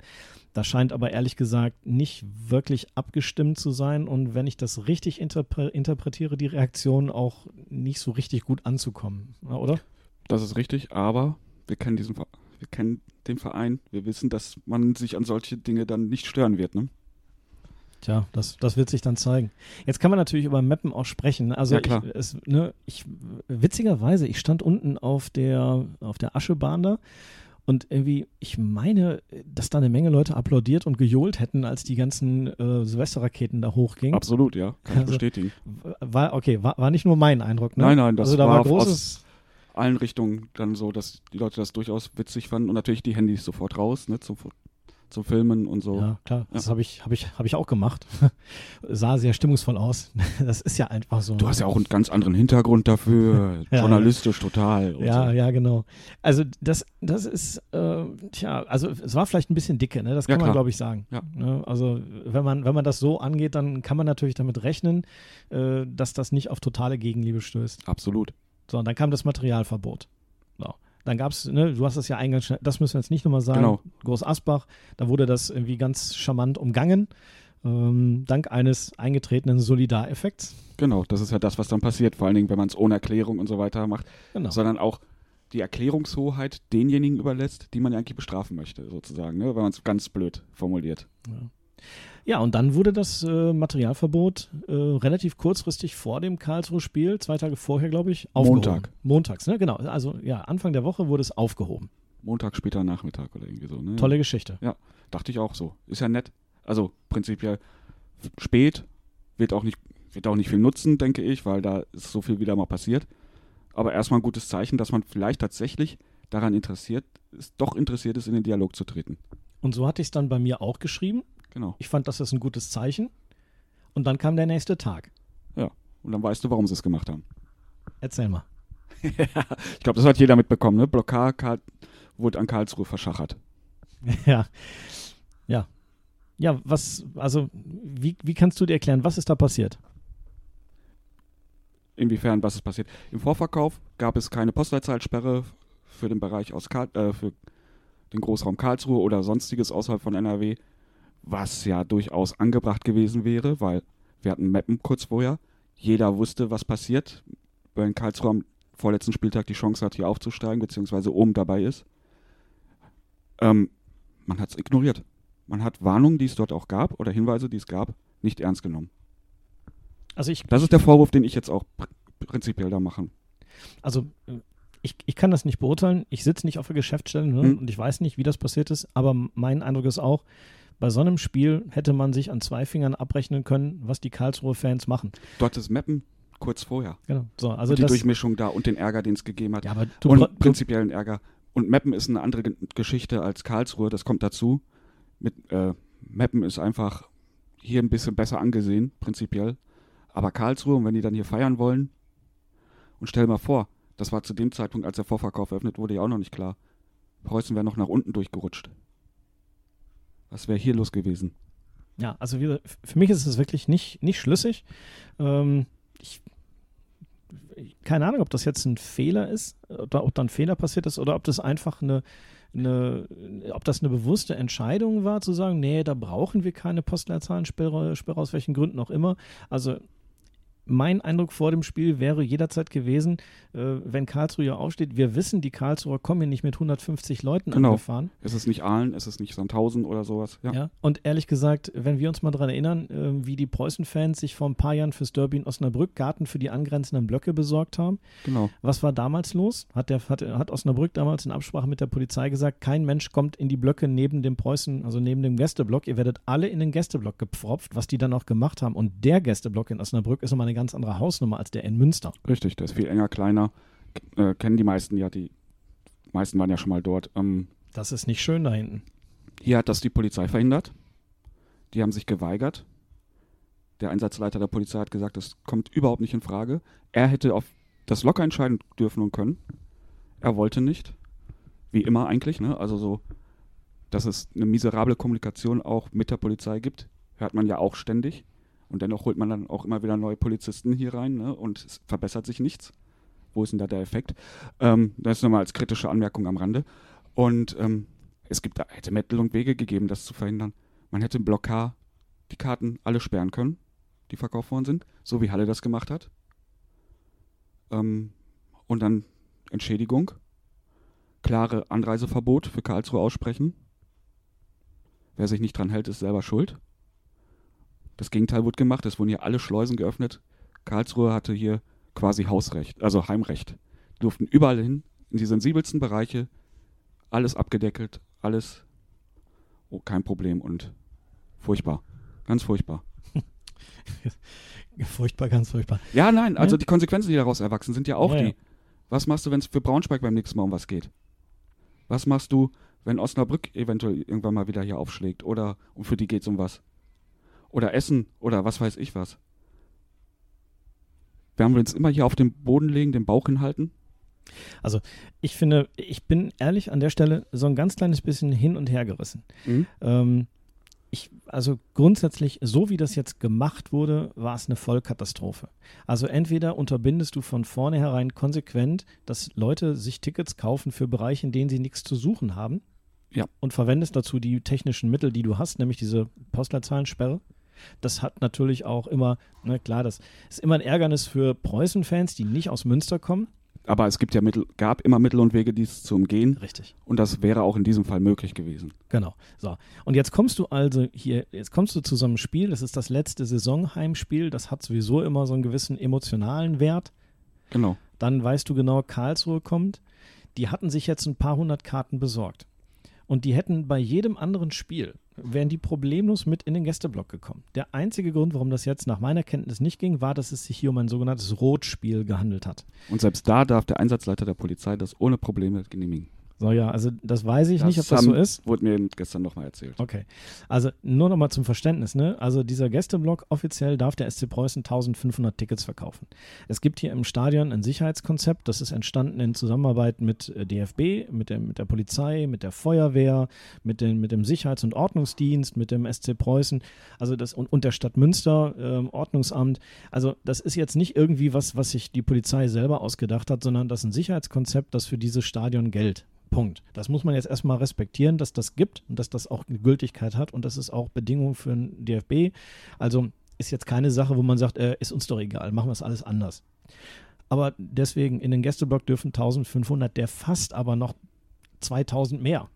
S3: Das scheint aber ehrlich gesagt nicht wirklich abgestimmt zu sein und wenn ich das richtig interpre interpretiere, die Reaktion auch nicht so richtig gut anzukommen, oder?
S2: Das ist richtig, aber wir kennen diesen Ver- wir kennen den Verein, wir wissen, dass man sich an solche Dinge dann nicht stören wird, ne?
S3: Tja, das, das wird sich dann zeigen. Jetzt kann man natürlich über Mappen auch sprechen. Also
S2: Ja, klar.
S3: Ich, es, ne, ich, witzigerweise, ich stand unten auf der, auf der Aschebahn da und irgendwie, ich meine, dass da eine Menge Leute applaudiert und gejohlt hätten, als die ganzen äh, Silvesterraketen da hochgingen.
S2: Absolut, ja, kann ich
S3: Also-
S2: bestätigen.
S3: War, okay, war, war nicht nur mein Eindruck, ne?
S2: Nein, nein, das
S3: also da war,
S2: war aus-
S3: großes.
S2: Allen Richtungen dann so, dass die Leute das durchaus witzig fanden und natürlich die Handys sofort raus, ne, zum, zum Filmen und so.
S3: Ja, klar, das
S2: Ja.
S3: habe ich, hab ich, hab ich auch gemacht. [LAUGHS] Sah sehr stimmungsvoll aus. [LAUGHS] Das ist ja einfach so.
S2: Du hast ja auch einen ganz anderen Hintergrund dafür, [LAUGHS]
S3: Ja,
S2: journalistisch total. und
S3: Ja,
S2: so.
S3: ja, genau. Also das, das ist, äh, tja, also es war vielleicht ein bisschen dicke, ne? Das
S2: Ja,
S3: kann man, glaube ich, sagen.
S2: Ja.
S3: Ne? Also wenn man, wenn man das so angeht, dann kann man natürlich damit rechnen, äh, dass das nicht auf totale Gegenliebe stößt.
S2: Absolut.
S3: So, und dann kam das Materialverbot. Dann gab es, ne, du hast es ja eingangs, schon- das müssen wir jetzt nicht nochmal sagen,
S2: Genau.
S3: Groß Asbach, da wurde das irgendwie ganz charmant umgangen, ähm, dank eines eingetretenen Solidareffekts.
S2: Genau, das ist ja das, was dann passiert, vor allen Dingen, wenn man es ohne Erklärung und so weiter macht,
S3: Genau.
S2: sondern auch die Erklärungshoheit denjenigen überlässt, die man ja eigentlich bestrafen möchte, sozusagen, ne? wenn man es ganz blöd formuliert.
S3: Ja, und dann wurde das äh, Materialverbot äh, relativ kurzfristig vor dem Karlsruhe-Spiel, zwei Tage vorher, glaube ich, aufgehoben.
S2: Montag.
S3: Montags, ne? Genau. Also ja, Anfang der Woche wurde es aufgehoben.
S2: Montag, später Nachmittag oder irgendwie so. Ne?
S3: Tolle Geschichte.
S2: Dachte ich auch so. Ist ja nett. Also prinzipiell spät, wird auch nicht, wird auch nicht viel nutzen, denke ich, weil da ist so viel wieder mal passiert. Aber erstmal ein gutes Zeichen, dass man vielleicht tatsächlich daran interessiert ist, doch interessiert ist, in den Dialog zu treten.
S3: Und so hatte ich es dann bei mir auch geschrieben.
S2: Genau.
S3: Ich fand, das ist ein gutes Zeichen. Und dann kam der nächste Tag.
S2: Und dann weißt du, warum sie es gemacht haben.
S3: Erzähl mal. [LAUGHS]
S2: Ich glaube, das hat jeder mitbekommen, ne? Blockade Karl, wurde an Karlsruhe verschachert. [LAUGHS]
S3: ja. Ja. Ja, was, also, wie, wie kannst du dir erklären, was ist da passiert?
S2: Inwiefern, was ist passiert? Im Vorverkauf gab es keine Postleitzahlsperre für den Bereich aus Karl, äh, für den Großraum Karlsruhe oder sonstiges außerhalb von NRW, was ja durchaus angebracht gewesen wäre, weil wir hatten Mappen kurz vorher. Jeder wusste, was passiert, wenn Karlsruhe am vorletzten Spieltag die Chance hat, hier aufzusteigen, beziehungsweise oben dabei ist. Ähm, man hat es ignoriert. Man hat Warnungen, die es dort auch gab, oder Hinweise, die es gab, nicht ernst genommen.
S3: Also ich,
S2: Das ist der Vorwurf, den ich jetzt auch pr prinzipiell da mache.
S3: also äh, ich, ich kann das nicht beurteilen. Ich sitze nicht auf der Geschäftsstelle ne?
S2: Hm.
S3: und ich weiß nicht, wie das passiert ist. Aber mein Eindruck ist auch, bei so einem Spiel hätte man sich an zwei Fingern abrechnen können, was die Karlsruhe-Fans machen.
S2: Dort ist Mappen kurz vorher.
S3: Genau. So, also
S2: und die
S3: das,
S2: Durchmischung da und den Ärger, den es gegeben hat.
S3: ja, aber du,
S2: und prinzipiellen Ärger. Und Meppen ist eine andere Ge- Geschichte als Karlsruhe, das kommt dazu. Mit, äh, Meppen ist einfach hier ein bisschen besser angesehen, prinzipiell. Aber Karlsruhe, und wenn die dann hier feiern wollen, und stell mal vor, das war zu dem Zeitpunkt, als der Vorverkauf eröffnet wurde, ja auch noch nicht klar. Preußen wäre noch nach unten durchgerutscht. Was wäre hier los gewesen?
S3: ja, also wie, für mich ist es wirklich nicht, nicht schlüssig. Ähm, ich, keine Ahnung, ob das jetzt ein Fehler ist, oder ob da ein Fehler passiert ist, oder ob das einfach eine, eine, ob das eine bewusste Entscheidung war, zu sagen, nee, da brauchen wir keine Postleitzahlen-Sperre, Sperre aus welchen Gründen auch immer. Also mein Eindruck vor dem Spiel wäre jederzeit gewesen, äh, wenn Karlsruhe ja aufsteht, wir wissen, die Karlsruher kommen hier nicht mit 150 Leuten
S2: Genau.
S3: angefahren.
S2: Es ist nicht Aalen, es ist nicht Sandhausen oder sowas. Ja,
S3: Ja. Und ehrlich gesagt, wenn wir uns mal daran erinnern, äh, wie die Preußen-Fans sich vor ein paar Jahren fürs Derby in Osnabrück Garten für die angrenzenden Blöcke besorgt haben,
S2: genau.
S3: was war damals los? Hat, der, hat, hat Osnabrück damals in Absprache mit der Polizei gesagt, kein Mensch kommt in die Blöcke neben dem Preußen, also neben dem Gästeblock. Ihr werdet alle in den Gästeblock gepfropft, was die dann auch gemacht haben. Und der Gästeblock in Osnabrück ist nochmal eine ganz andere Hausnummer als der in Münster.
S2: Richtig, der ist viel enger, kleiner. Äh, kennen die meisten ja, die meisten waren ja schon mal dort. Ähm,
S3: Das ist nicht schön da hinten.
S2: Hier hat das die Polizei verhindert. Die haben sich geweigert. Der Einsatzleiter der Polizei hat gesagt, das kommt überhaupt nicht in Frage. Er hätte auf das locker entscheiden dürfen und können. Er wollte nicht. Wie immer eigentlich, ne? Also so, dass es eine miserable Kommunikation auch mit der Polizei gibt, hört man ja auch ständig. Und dennoch holt man dann auch immer wieder neue Polizisten hier rein, ne? Und es verbessert sich nichts. Wo ist denn da der Effekt? Ähm, das nochmal als kritische Anmerkung am Rande. Und ähm, es gibt, da hätte Mittel und Wege gegeben, das zu verhindern. Man hätte im Block K die Karten alle sperren können, die verkauft worden sind, so wie Halle das gemacht hat. Ähm, und dann Entschädigung, klare Anreiseverbot für Karlsruhe aussprechen. Wer sich nicht dran hält, ist selber schuld. Das Gegenteil wurde gemacht, es wurden hier alle Schleusen geöffnet. Karlsruhe hatte hier quasi Hausrecht, also Heimrecht. Die durften überall hin, in die sensibelsten Bereiche, alles abgedeckelt, alles oh, kein Problem und furchtbar. Ganz furchtbar. [LAUGHS]
S3: Furchtbar, ganz furchtbar.
S2: Ja, nein, also
S3: Ja.
S2: die Konsequenzen, die daraus erwachsen, sind ja auch
S3: Ja,
S2: die.
S3: ja.
S2: Was machst du, wenn es für Braunschweig beim nächsten Mal um was geht? Was machst du, wenn Osnabrück eventuell irgendwann mal wieder hier aufschlägt? Oder und für die geht's um was? Oder Essen oder was weiß ich was? Werden wir uns immer hier auf den Boden legen, den Bauch hinhalten?
S3: Ich finde, ich bin ehrlich an der Stelle so ein ganz kleines bisschen hin und her gerissen.
S2: Mhm.
S3: Ähm, ich, also grundsätzlich, so wie das jetzt gemacht wurde, war es eine Vollkatastrophe. Also entweder unterbindest du von vornherein konsequent, dass Leute sich Tickets kaufen für Bereiche, in denen sie nichts zu suchen haben.
S2: Ja.
S3: Und verwendest dazu die technischen Mittel, die du hast, nämlich diese Postleitzahlensperre. Das hat natürlich auch immer, na klar, das ist immer ein Ärgernis für Preußen-Fans, die nicht aus Münster kommen.
S2: Aber es gibt ja Mittel, gab immer Mittel und Wege, dies zu umgehen.
S3: Richtig.
S2: Und das wäre auch in diesem Fall möglich gewesen.
S3: Genau. So. Und jetzt kommst du also hier, jetzt kommst du zu so einem Spiel, das ist das letzte Saisonheimspiel, das hat sowieso immer so einen gewissen emotionalen Wert.
S2: Genau.
S3: Dann weißt du genau, Karlsruhe kommt. Die hatten sich jetzt ein paar hundert Karten besorgt. Und die hätten bei jedem anderen Spiel, wären die problemlos mit in den Gästeblock gekommen. Der einzige Grund, warum das jetzt nach meiner Kenntnis nicht ging, war, dass es sich hier um ein sogenanntes Rotspiel gehandelt hat.
S2: Und selbst da darf der Einsatzleiter der Polizei das ohne Probleme genehmigen.
S3: So, ja, also das weiß ich nicht, ob das so ist.
S2: Wurde mir gestern nochmal erzählt.
S3: Okay. Also nur nochmal zum Verständnis, ne? Also dieser Gästeblock, offiziell darf der SC Preußen 1500 Tickets verkaufen. Es gibt hier im Stadion ein Sicherheitskonzept, das ist entstanden in Zusammenarbeit mit äh, DFB, mit, dem, mit der Polizei, mit der Feuerwehr, mit, den, mit dem Sicherheits- und Ordnungsdienst, mit dem SC Preußen, also das und, und der Stadt Münster, ähm, Ordnungsamt. Also das ist jetzt nicht irgendwie was, was sich die Polizei selber ausgedacht hat, sondern das ist ein Sicherheitskonzept, das für dieses Stadion gilt. Punkt. Das muss man jetzt erstmal respektieren, dass das gibt und dass das auch eine Gültigkeit hat und das ist auch Bedingung für den DFB. Also ist jetzt keine Sache, wo man sagt, äh, ist uns doch egal, machen wir es alles anders. Aber deswegen in den Gästeblock dürfen 1500, der fast aber noch 2000 mehr.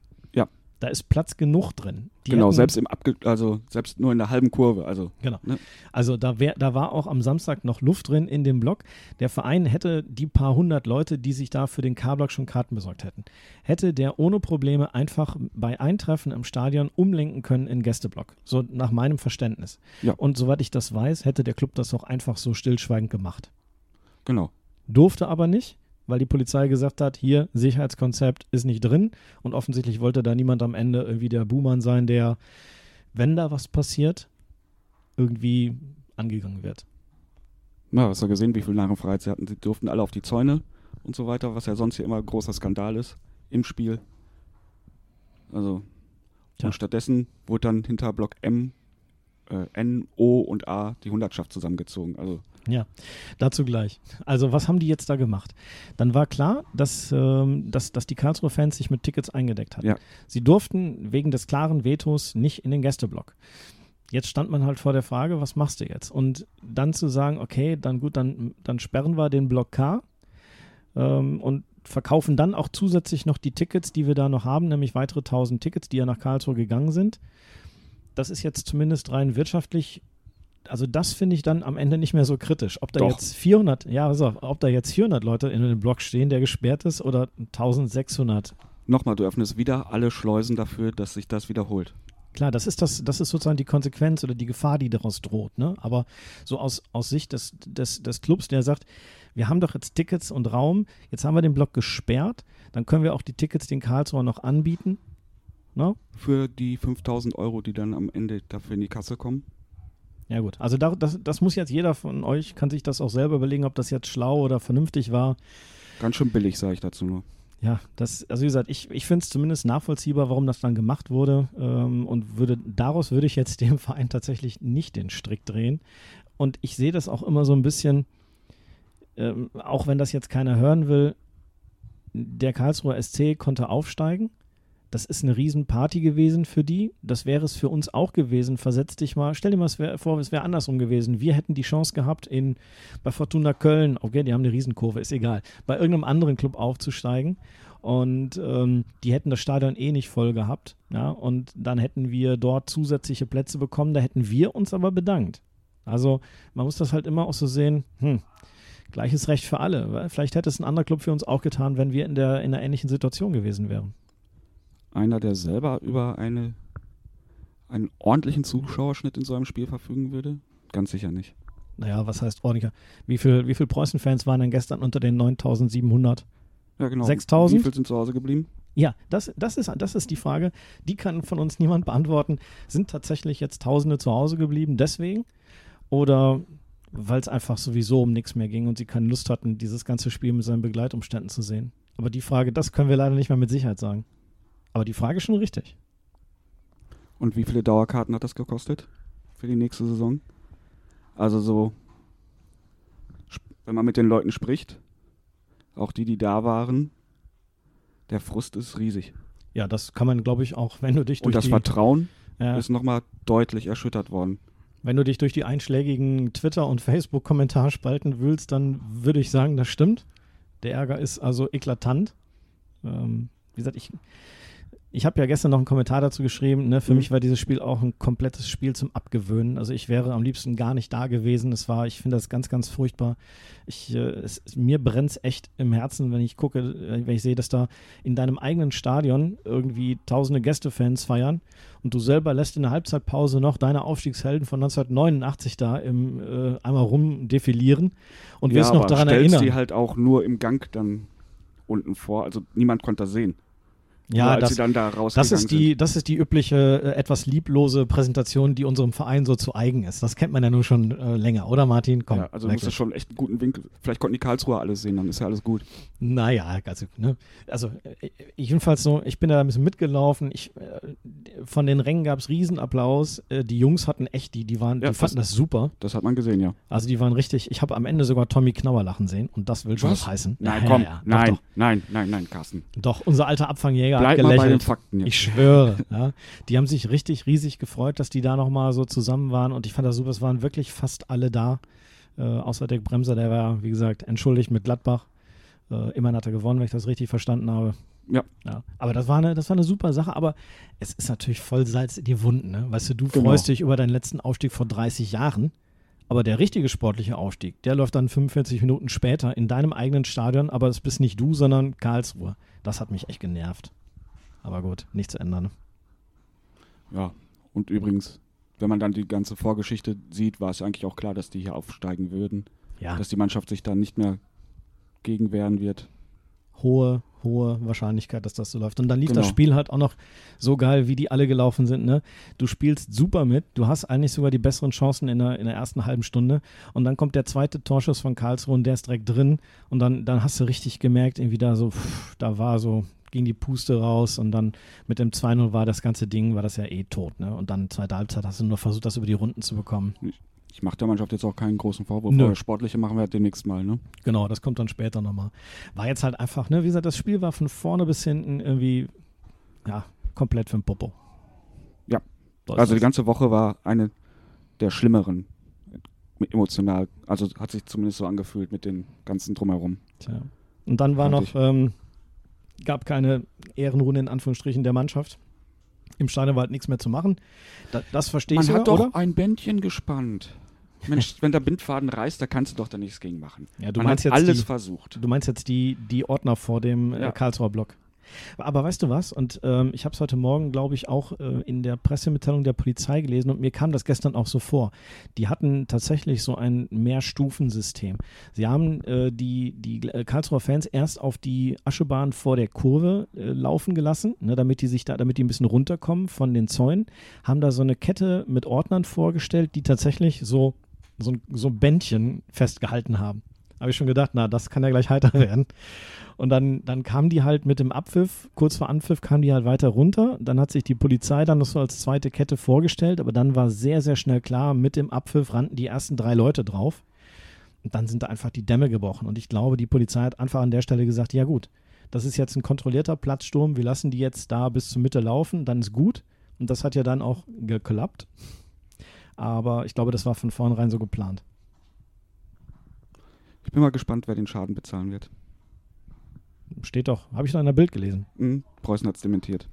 S3: Da ist Platz genug drin. Die
S2: genau,
S3: hätten-
S2: selbst im Abge also selbst nur in der halben Kurve. Also
S3: Genau.
S2: Ne?
S3: Also da, wär, da war auch am Samstag noch Luft drin in dem Block. Der Verein hätte die paar hundert Leute, die sich da für den K-Block schon Karten besorgt hätten, hätte der ohne Probleme einfach bei Eintreffen im Stadion umlenken können in Gästeblock. So nach meinem Verständnis.
S2: Ja.
S3: Und soweit ich das weiß, hätte der Club das auch einfach so stillschweigend gemacht.
S2: genau.
S3: Durfte aber nicht, weil die Polizei gesagt hat, hier, Sicherheitskonzept ist nicht drin. Und offensichtlich wollte da niemand am Ende irgendwie der Buhmann sein, der, wenn da was passiert, irgendwie angegangen wird.
S2: Na, hast du gesehen, wie viel Narrenfreiheit sie hatten? Sie durften alle auf die Zäune und so weiter, was ja sonst hier immer großer Skandal ist im Spiel. Also
S3: Tja.
S2: und stattdessen wurde dann hinter Block M, äh, N, O und A die Hundertschaft zusammengezogen. Also
S3: Ja, dazu gleich. Also, was haben die jetzt da gemacht? Dann war klar, dass, ähm, dass, dass die Karlsruher Fans sich mit Tickets eingedeckt hatten.
S2: Ja.
S3: Sie durften wegen des klaren Vetos nicht in den Gästeblock. Jetzt stand man halt vor der Frage, was machst du jetzt? Und dann zu sagen, okay, dann gut, dann, dann sperren wir den Block K ähm, und verkaufen dann auch zusätzlich noch die Tickets, die wir da noch haben, nämlich weitere 1000 Tickets, die ja nach Karlsruhe gegangen sind. Das ist jetzt zumindest rein wirtschaftlich also das finde ich dann am Ende nicht mehr so kritisch. Ob da
S2: Doch.
S3: jetzt 400, ja, auf, ob da jetzt 400 Leute in einem Block stehen, der gesperrt ist, oder 1600.
S2: nochmal, du öffnest wieder alle Schleusen dafür, dass sich das wiederholt.
S3: Klar, das ist das, das ist sozusagen die Konsequenz oder die Gefahr, die daraus droht. Ne? Aber so aus, aus Sicht des, des, des Clubs, der sagt, wir haben doch jetzt Tickets und Raum, jetzt haben wir den Block gesperrt, dann können wir auch die Tickets den Karlsruher noch anbieten. Ne?
S2: Für die 5000 Euro, die dann am Ende dafür in die Kasse kommen.
S3: Ja gut, also da, das, das muss jetzt jeder von euch, kann sich das auch selber überlegen, ob das jetzt schlau oder vernünftig war.
S2: Ganz schön billig, sage ich dazu nur.
S3: Ja, das, also wie gesagt, ich, ich finde es zumindest nachvollziehbar, warum das dann gemacht wurde. Ähm, und würde, daraus würde ich jetzt [LAUGHS] dem Verein tatsächlich nicht den Strick drehen. Und ich sehe das auch immer so ein bisschen, ähm, auch wenn das jetzt keiner hören will, der Karlsruher SC konnte aufsteigen. Das ist eine Riesenparty gewesen für die. Das wäre es für uns auch gewesen. Versetz dich mal, stell dir mal vor, es wäre andersrum gewesen. Wir hätten die Chance gehabt, in, bei Fortuna Köln, okay, die haben eine Riesenkurve, ist egal, bei irgendeinem anderen Club aufzusteigen. Und ähm, die hätten das Stadion eh nicht voll gehabt. Ja, und dann hätten wir dort zusätzliche Plätze bekommen. Da hätten wir uns aber bedankt. Also man muss das halt immer auch so sehen, hm, gleiches Recht für alle. Vielleicht hätte es ein anderer Club für uns auch getan, wenn wir in, der, in einer ähnlichen Situation gewesen wären.
S2: Einer, der selber über eine, einen ordentlichen Zuschauerschnitt in so einem Spiel verfügen würde? Ganz sicher nicht.
S3: Naja, was heißt ordentlicher? Wie viele wie viel Preußen-Fans waren denn gestern unter den 9700?
S2: Ja, genau.
S3: 6000?
S2: Wie viel sind zu Hause geblieben?
S3: Ja, das, das, ist, das ist die Frage. Die kann von uns niemand beantworten. Sind tatsächlich jetzt Tausende zu Hause geblieben deswegen? Oder weil es einfach sowieso um nichts mehr ging und sie keine Lust hatten, dieses ganze Spiel mit seinen Begleitumständen zu sehen? Aber die Frage, das können wir leider nicht mehr mit Sicherheit sagen. Aber die Frage ist schon richtig.
S2: Und wie viele Dauerkarten hat das gekostet für die nächste Saison? Also so, wenn man mit den Leuten spricht, auch die, die da waren, der Frust ist riesig.
S3: Ja, das kann man, glaube ich, auch, wenn du dich durch
S2: Und das
S3: die,
S2: Vertrauen
S3: ja,
S2: ist nochmal deutlich erschüttert worden.
S3: wenn du dich durch die einschlägigen Twitter- und Facebook-Kommentarspalten wühlst, dann würde ich sagen, das stimmt. Der Ärger ist also eklatant. Ähm, wie gesagt, ich, ich habe ja gestern noch einen Kommentar dazu geschrieben. Ne? Für
S2: Mhm.
S3: mich war dieses Spiel auch ein komplettes Spiel zum Abgewöhnen. Also ich wäre am liebsten gar nicht da gewesen. Es war, ich finde das ganz, ganz furchtbar. Ich, äh, es, mir brennt es echt im Herzen, wenn ich gucke, äh, wenn ich sehe, dass da in deinem eigenen Stadion irgendwie tausende Gästefans feiern und du selber lässt in der Halbzeitpause noch deine Aufstiegshelden von 1989 da im äh, einmal rumdefilieren und wirst noch daran
S2: stellst
S3: erinnern.
S2: die halt auch nur im Gang dann unten vor. Also niemand konnte das sehen.
S3: Ja, das,
S2: sie dann da
S3: Das ist, die, das ist die übliche, äh, etwas lieblose Präsentation, die unserem Verein so zu eigen ist. Das kennt man ja nun schon äh, länger, oder Martin? Komm,
S2: sind. Ja, also du musst
S3: wirklich.
S2: das schon echt einen guten Winkel. Vielleicht konnten die Karlsruher alles sehen, dann ist ja alles gut.
S3: Naja, also, ne? also äh, jedenfalls so, ich bin da ein bisschen mitgelaufen. Ich, äh, von den Rängen gab es Riesenapplaus. Die Jungs hatten echt, die, die waren,
S2: Ja,
S3: die fanden das super.
S2: Das hat man gesehen, ja.
S3: Also die waren richtig, ich habe am Ende sogar Tommy Knauer lachen sehen und das will schon was,
S2: Was?
S3: heißen.
S2: Nein,
S3: ja,
S2: komm.
S3: Ja,
S2: nein,
S3: Doch,
S2: nein, nein, nein, Carsten.
S3: doch, doch, unser alter Abfangjäger
S2: Bleib
S3: hat
S2: mal bei den. Fakten jetzt.
S3: Ich schwöre, [LAUGHS] ja. Die haben sich richtig riesig gefreut, dass die da nochmal so zusammen waren und ich fand das super, es waren wirklich fast alle da. Äh, außer der Bremser, der war, wie gesagt, entschuldigt mit Gladbach. Äh, immerhin hat er gewonnen, wenn ich das richtig verstanden habe.
S2: Ja.
S3: ja. Aber das war, eine, das war eine super Sache, aber es ist natürlich voll Salz in die Wunden. Ne? Weißt du, du
S2: Genau.
S3: freust dich über deinen letzten Aufstieg vor 30 Jahren, aber der richtige sportliche Aufstieg, der läuft dann 45 Minuten später in deinem eigenen Stadion, aber es bist nicht du, sondern Karlsruhe. Das hat mich echt genervt. Aber gut, nicht zu ändern.
S2: Ja, und übrigens, wenn man dann die ganze Vorgeschichte sieht, war es eigentlich auch klar, dass die hier aufsteigen würden.
S3: Ja,
S2: Dass die Mannschaft sich dann nicht mehr gegen wehren wird.
S3: hohe, hohe Wahrscheinlichkeit, dass das so läuft. Und dann lief
S2: Genau.
S3: das Spiel halt auch noch so geil, wie die alle gelaufen sind. Ne? Du spielst super mit, du hast eigentlich sogar die besseren Chancen in der, in der ersten halben Stunde. Und dann kommt der zweite Torschuss von Karlsruhe und der ist direkt drin. Und dann, dann hast du richtig gemerkt, irgendwie da so, pff, da war so, ging die Puste raus und dann mit dem 2-0 war das ganze Ding, war das ja eh tot. Ne? Und dann zweite Halbzeit hast du nur versucht, das über die Runden zu bekommen.
S2: Ich mache der Mannschaft jetzt auch keinen großen Vorwurf,
S3: Nö.
S2: Sportliche machen wir demnächst mal, ne?
S3: Genau, das kommt dann später nochmal. War jetzt halt einfach, ne, wie gesagt, das Spiel war von vorne bis hinten irgendwie, ja, komplett für den Popo.
S2: Ja. Also die ganze Woche war eine der schlimmeren emotional. Also hat sich zumindest so angefühlt mit den ganzen drumherum.
S3: Tja. Und dann war
S2: Fand
S3: noch, ähm, gab keine Ehrenrunde in Anführungsstrichen der Mannschaft. Im war halt nichts mehr zu machen. Da, das verstehe ich
S2: Man hat doch
S3: oder?
S2: ein Bändchen gespannt. Mensch, wenn der Bindfaden reißt, da kannst du doch da nichts gegen machen.
S3: Ja, du
S2: Man
S3: meinst
S2: hat
S3: jetzt
S2: alles
S3: die-
S2: versucht.
S3: Du meinst jetzt die, die Ordner vor dem äh,
S2: Ja.
S3: Karlsruher Block. Aber weißt du was? Und ähm, ich habe es heute Morgen, glaube ich, auch äh, in der Pressemitteilung der Polizei gelesen und mir kam das gestern auch so vor. Die hatten tatsächlich so ein Mehrstufensystem. Sie haben äh, die, die äh, Karlsruher Fans erst auf die Aschebahn vor der Kurve äh, laufen gelassen, ne, damit die sich da, damit die ein bisschen runterkommen von den Zäunen, haben da so eine Kette mit Ordnern vorgestellt, die tatsächlich so, so, so ein Bändchen festgehalten haben. Habe ich schon gedacht, na, das kann ja gleich heiter [LAUGHS] werden. Und dann, dann kamen die halt mit dem Abpfiff, kurz vor Anpfiff kamen die halt weiter runter. Dann hat sich die Polizei dann noch so als zweite Kette vorgestellt, aber dann war sehr, sehr schnell klar, mit dem Abpfiff rannten die ersten drei Leute drauf. Und dann sind da einfach die Dämme gebrochen. Und ich glaube, die Polizei hat einfach an der Stelle gesagt, ja gut, das ist jetzt ein kontrollierter Platzsturm, wir lassen die jetzt da bis zur Mitte laufen, dann ist gut. Und das hat ja dann auch geklappt. Aber ich glaube, das war von vornherein so geplant.
S2: Ich bin mal gespannt, wer den Schaden bezahlen wird.
S3: Steht doch, habe ich noch in der Bild gelesen.
S2: Hm, Preußen hat es dementiert.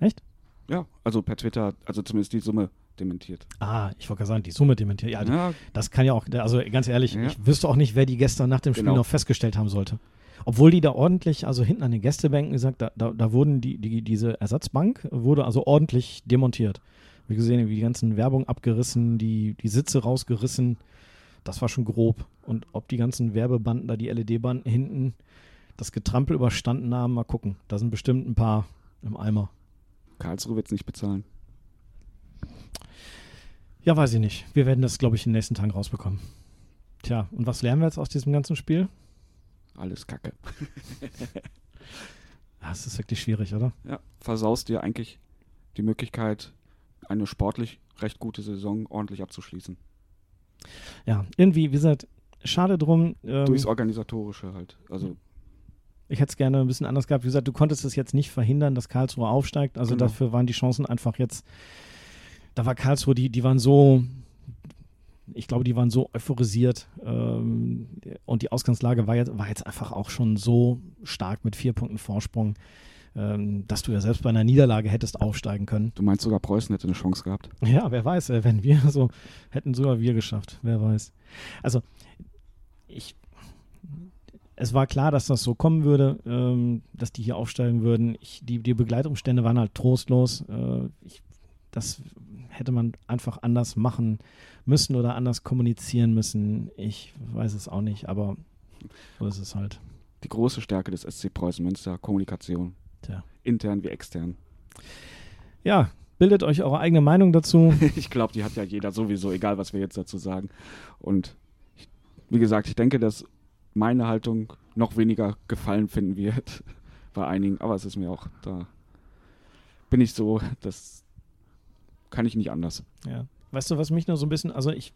S3: Echt?
S2: Ja, also per Twitter, also zumindest die Summe dementiert.
S3: Ah, ich wollte gerade sagen, die Summe dementiert. Ja,
S2: Ja,
S3: das kann ja auch, also ganz ehrlich,
S2: Ja.
S3: ich wüsste auch nicht, wer die gestern nach dem Spiel
S2: Genau.
S3: noch festgestellt haben sollte. Obwohl die da ordentlich, also hinten an den Gästebänken gesagt, da, da, da wurden die, die, diese Ersatzbank wurde also ordentlich demontiert. Wie gesehen, wie die ganzen Werbung abgerissen, die, die Sitze rausgerissen. Das war schon grob. Und ob die ganzen Werbebanden da, die LED-Banden hinten, das Getrampel überstanden haben, mal gucken. Da sind bestimmt ein paar im Eimer.
S2: Karlsruhe wird es nicht bezahlen.
S3: Ja, weiß ich nicht. Wir werden das, glaube ich, in den nächsten Tagen rausbekommen. Tja, und was lernen wir jetzt aus diesem ganzen Spiel?
S2: Alles Kacke. [LAUGHS]
S3: Ja, es ist wirklich schwierig, oder?
S2: Ja, versaust dir eigentlich die Möglichkeit, eine sportlich recht gute Saison ordentlich abzuschließen.
S3: Ja, irgendwie, wie gesagt, schade drum. Ähm,
S2: Durchs Organisatorische halt. Also,
S3: ich hätte es gerne ein bisschen anders gehabt. Wie gesagt, du konntest es jetzt nicht verhindern, dass Karlsruhe aufsteigt. Also
S2: Genau.
S3: dafür waren die Chancen einfach jetzt. Da war Karlsruhe, die, die waren so. Ich glaube, die waren so euphorisiert ähm, und die Ausgangslage war jetzt, war jetzt einfach auch schon so stark mit vier Punkten Vorsprung, dass du ja selbst bei einer Niederlage hättest aufsteigen können.
S2: du meinst sogar Preußen hätte eine Chance gehabt.
S3: Ja, wer weiß, äh, wenn wir so hätten sogar wir geschafft, wer weiß. Also ich, es war klar, dass das so kommen würde, ähm, dass die hier aufsteigen würden. Ich, die, die Begleitumstände waren halt trostlos. Äh, ich, das hätte man einfach anders machen müssen oder anders kommunizieren müssen. Ich weiß es auch nicht, aber so ist es halt.
S2: Die große Stärke des SC Preußen Münster, Kommunikation.
S3: Tja.
S2: Intern wie extern.
S3: Ja, bildet euch eure eigene Meinung dazu. [LAUGHS]
S2: Ich glaube, die hat ja jeder sowieso, egal was wir jetzt dazu sagen. Und ich, wie gesagt, ich denke, dass meine Haltung noch weniger Gefallen finden wird [LAUGHS] bei einigen, aber es ist mir auch, da bin ich so, das kann ich nicht anders.
S3: Ja. Weißt du, was mich nur so ein bisschen, also ich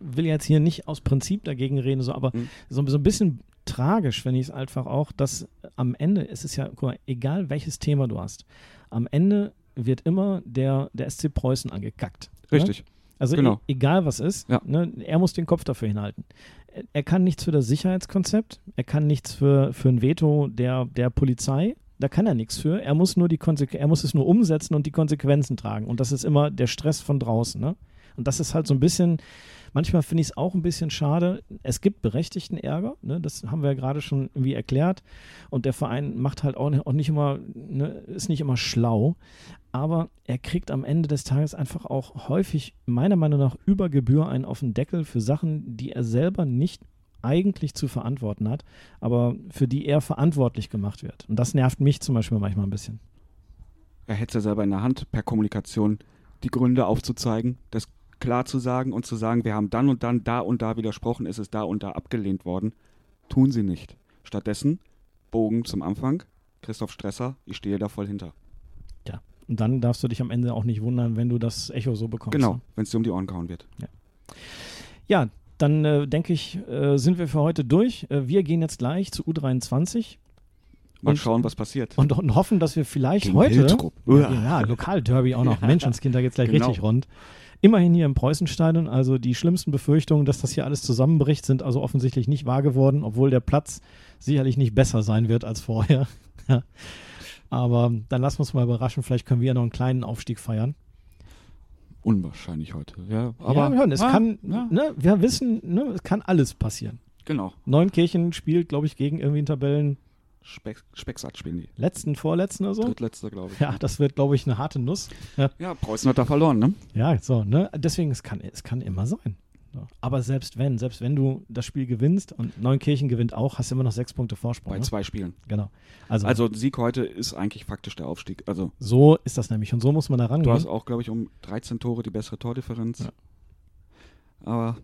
S3: will jetzt hier nicht aus Prinzip dagegen reden, so, aber
S2: Hm.
S3: so, so ein bisschen tragisch finde ich es einfach auch, dass am Ende, es ist ja, guck mal, egal welches Thema du hast, am Ende wird immer der, der SC Preußen angekackt. Ne?
S2: Richtig.
S3: Also
S2: Genau.
S3: e egal was ist,
S2: Ja.
S3: ne, er muss den Kopf dafür hinhalten. Er, er kann nichts für das Sicherheitskonzept, er kann nichts für, für ein Veto der, der Polizei, da kann er nichts für. Er muss nur die Konsequ er muss es nur umsetzen und die Konsequenzen tragen. Und das ist immer der Stress von draußen. Ne? Und das ist halt so ein bisschen, manchmal finde ich es auch ein bisschen schade. Es gibt berechtigten Ärger, ne? das haben wir ja gerade schon irgendwie erklärt. Und der Verein macht halt auch, nicht- immer, ne? ist nicht immer schlau. Aber er kriegt am Ende des Tages einfach auch häufig, meiner Meinung nach, über Gebühr einen auf den Deckel für Sachen, die er selber nicht eigentlich zu verantworten hat, aber für die er verantwortlich gemacht wird. Und das nervt mich zum Beispiel manchmal ein bisschen.
S2: Er hätte es ja selber in der Hand, per Kommunikation die Gründe aufzuzeigen, das klar zu sagen und zu sagen, wir haben dann und dann da und da widersprochen, ist es da und da abgelehnt worden. Tun sie nicht. Stattdessen Bogen zum Anfang. Christoph Stresser, ich stehe da voll hinter.
S3: Und dann darfst du dich am Ende auch nicht wundern, wenn du das Echo so bekommst.
S2: Genau,
S3: ne?
S2: wenn es dir um die Ohren gehauen wird.
S3: Ja, dann äh, denke ich, äh, sind wir für heute durch. Äh, wir gehen jetzt gleich zu U23
S2: Mal
S3: Und-
S2: schauen, was passiert.
S3: und, und hoffen, dass wir vielleicht
S2: Gegen
S3: heute.
S2: Hiltrup.
S3: Ja, ja, Lokalderby auch noch. [LAUGHS] Menschenskind, da geht's gleich
S2: Genau.
S3: richtig rund. Immerhin hier im Preußenstadion, also die schlimmsten Befürchtungen, dass das hier alles zusammenbricht, sind also offensichtlich nicht wahr geworden, obwohl der Platz sicherlich nicht besser sein wird als vorher. [LAUGHS] Ja. Aber dann lassen wir uns mal überraschen, vielleicht können wir ja noch einen kleinen Aufstieg feiern.
S2: Unwahrscheinlich heute. Ja, aber
S3: ja, hören, es
S2: Ah,
S3: kann,
S2: ja,
S3: ne, wir wissen, ne, es kann alles passieren.
S2: genau.
S3: Neunkirchen spielt, glaube ich, gegen irgendwie einen Tabellen
S2: Speck, Specksat spielen die.
S3: letzten, vorletzten oder so.
S2: Drittletzter, glaube ich.
S3: Ja, das wird, glaube ich, eine harte Nuss. Ja,
S2: Ja, Preußen hat da verloren, ne?
S3: ja so, ne? Deswegen, es kann, es kann immer sein. Aber selbst wenn, selbst wenn du das Spiel gewinnst und Neunkirchen gewinnt auch, hast du immer noch sechs Punkte Vorsprung.
S2: Bei
S3: Ne?
S2: zwei Spielen.
S3: Genau. Also,
S2: Also Sieg heute ist eigentlich faktisch der Aufstieg. Also
S3: so ist das nämlich und so muss man da
S2: du
S3: rangehen.
S2: hast auch, glaube ich, um 13 Tore die bessere Tordifferenz.
S3: Ja.
S2: Aber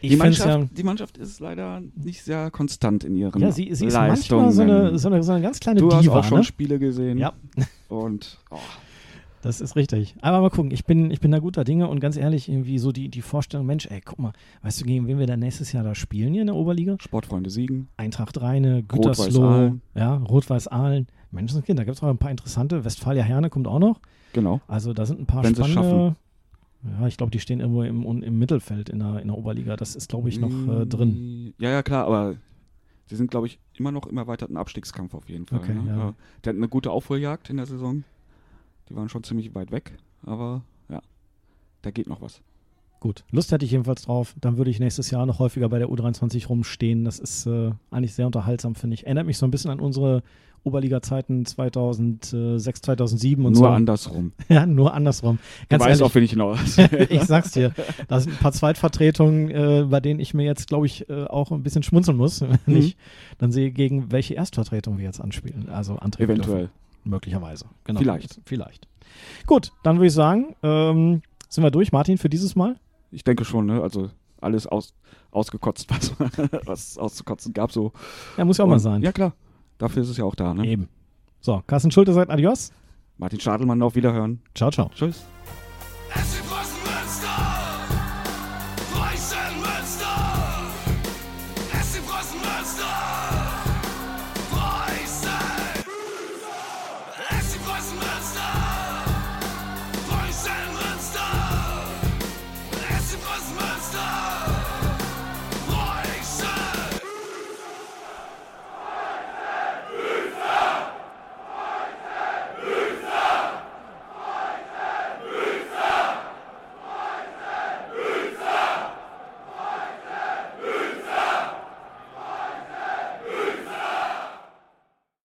S3: Ich
S2: die, Mannschaft,
S3: ja-
S2: die Mannschaft ist leider nicht sehr konstant in ihren
S3: Ja, sie, sie ist
S2: Leistungen.
S3: manchmal so eine, so, eine, so eine ganz kleine
S2: du hast
S3: Diva.
S2: auch schon
S3: ne?
S2: Spiele gesehen.
S3: Ja.
S2: Und oh,
S3: Das ist richtig. Aber mal gucken, ich bin, ich bin da guter Dinge und ganz ehrlich, irgendwie so die, die Vorstellung, Mensch, ey, guck mal, weißt du, gegen wen wir dann nächstes Jahr da spielen hier in der Oberliga?
S2: Sportfreunde siegen.
S3: Eintracht Rheine, Gütersloh, ja, Rot-Weiß-Aalen. Menschenskind, da gibt es noch ein paar interessante. Westfalia Herne kommt auch noch.
S2: Genau.
S3: Also da sind ein paar
S2: Wenn
S3: spannende. Ja, ich glaube, die stehen irgendwo im, im Mittelfeld in der, in der Oberliga. Das ist, glaube ich, noch äh, drin.
S2: Ja, ja, klar, aber sie sind, glaube ich, immer noch im erweiterten Abstiegskampf auf jeden Fall.
S3: Okay,
S2: ne?
S3: ja.
S2: Die hatten eine gute Aufholjagd in der Saison. Die waren schon ziemlich weit weg, aber ja, da geht noch was.
S3: Gut, Lust hätte ich jedenfalls drauf. Dann würde ich nächstes Jahr noch häufiger bei der U23 rumstehen. Das ist äh, eigentlich sehr unterhaltsam, finde ich. Erinnert mich so ein bisschen an unsere Oberliga-Zeiten 2006, 2007 und
S2: Nur
S3: so.
S2: andersrum. [LAUGHS]
S3: Ja, nur andersrum. Ganz
S2: du weißt
S3: ehrlich,
S2: auch, wen ich hinaus. [LAUGHS]
S3: ich sag's dir. Da sind ein paar Zweitvertretungen, äh, bei denen ich mir jetzt, glaube ich, äh, auch ein bisschen schmunzeln muss, [LAUGHS] wenn
S2: Mhm.
S3: ich dann sehe, gegen welche Erstvertretung wir jetzt anspielen. Also antreten
S2: Eventuell.
S3: dürfen. Möglicherweise. Genau.
S2: Vielleicht.
S3: Vielleicht. Gut, dann würde ich sagen, ähm, sind wir durch, Martin, für dieses Mal?
S2: Ich denke schon, ne? Also alles aus, ausgekotzt, [LAUGHS] was, was es auszukotzen gab. So.
S3: Ja, muss ja auch mal
S2: Und-
S3: sein.
S2: Ja, klar. Dafür ist es ja auch da, ne?
S3: Eben. So, Carsten Schulte sagt Adios.
S2: Martin Stadelmann auf Wiederhören.
S3: Ciao, ciao.
S2: Tschüss.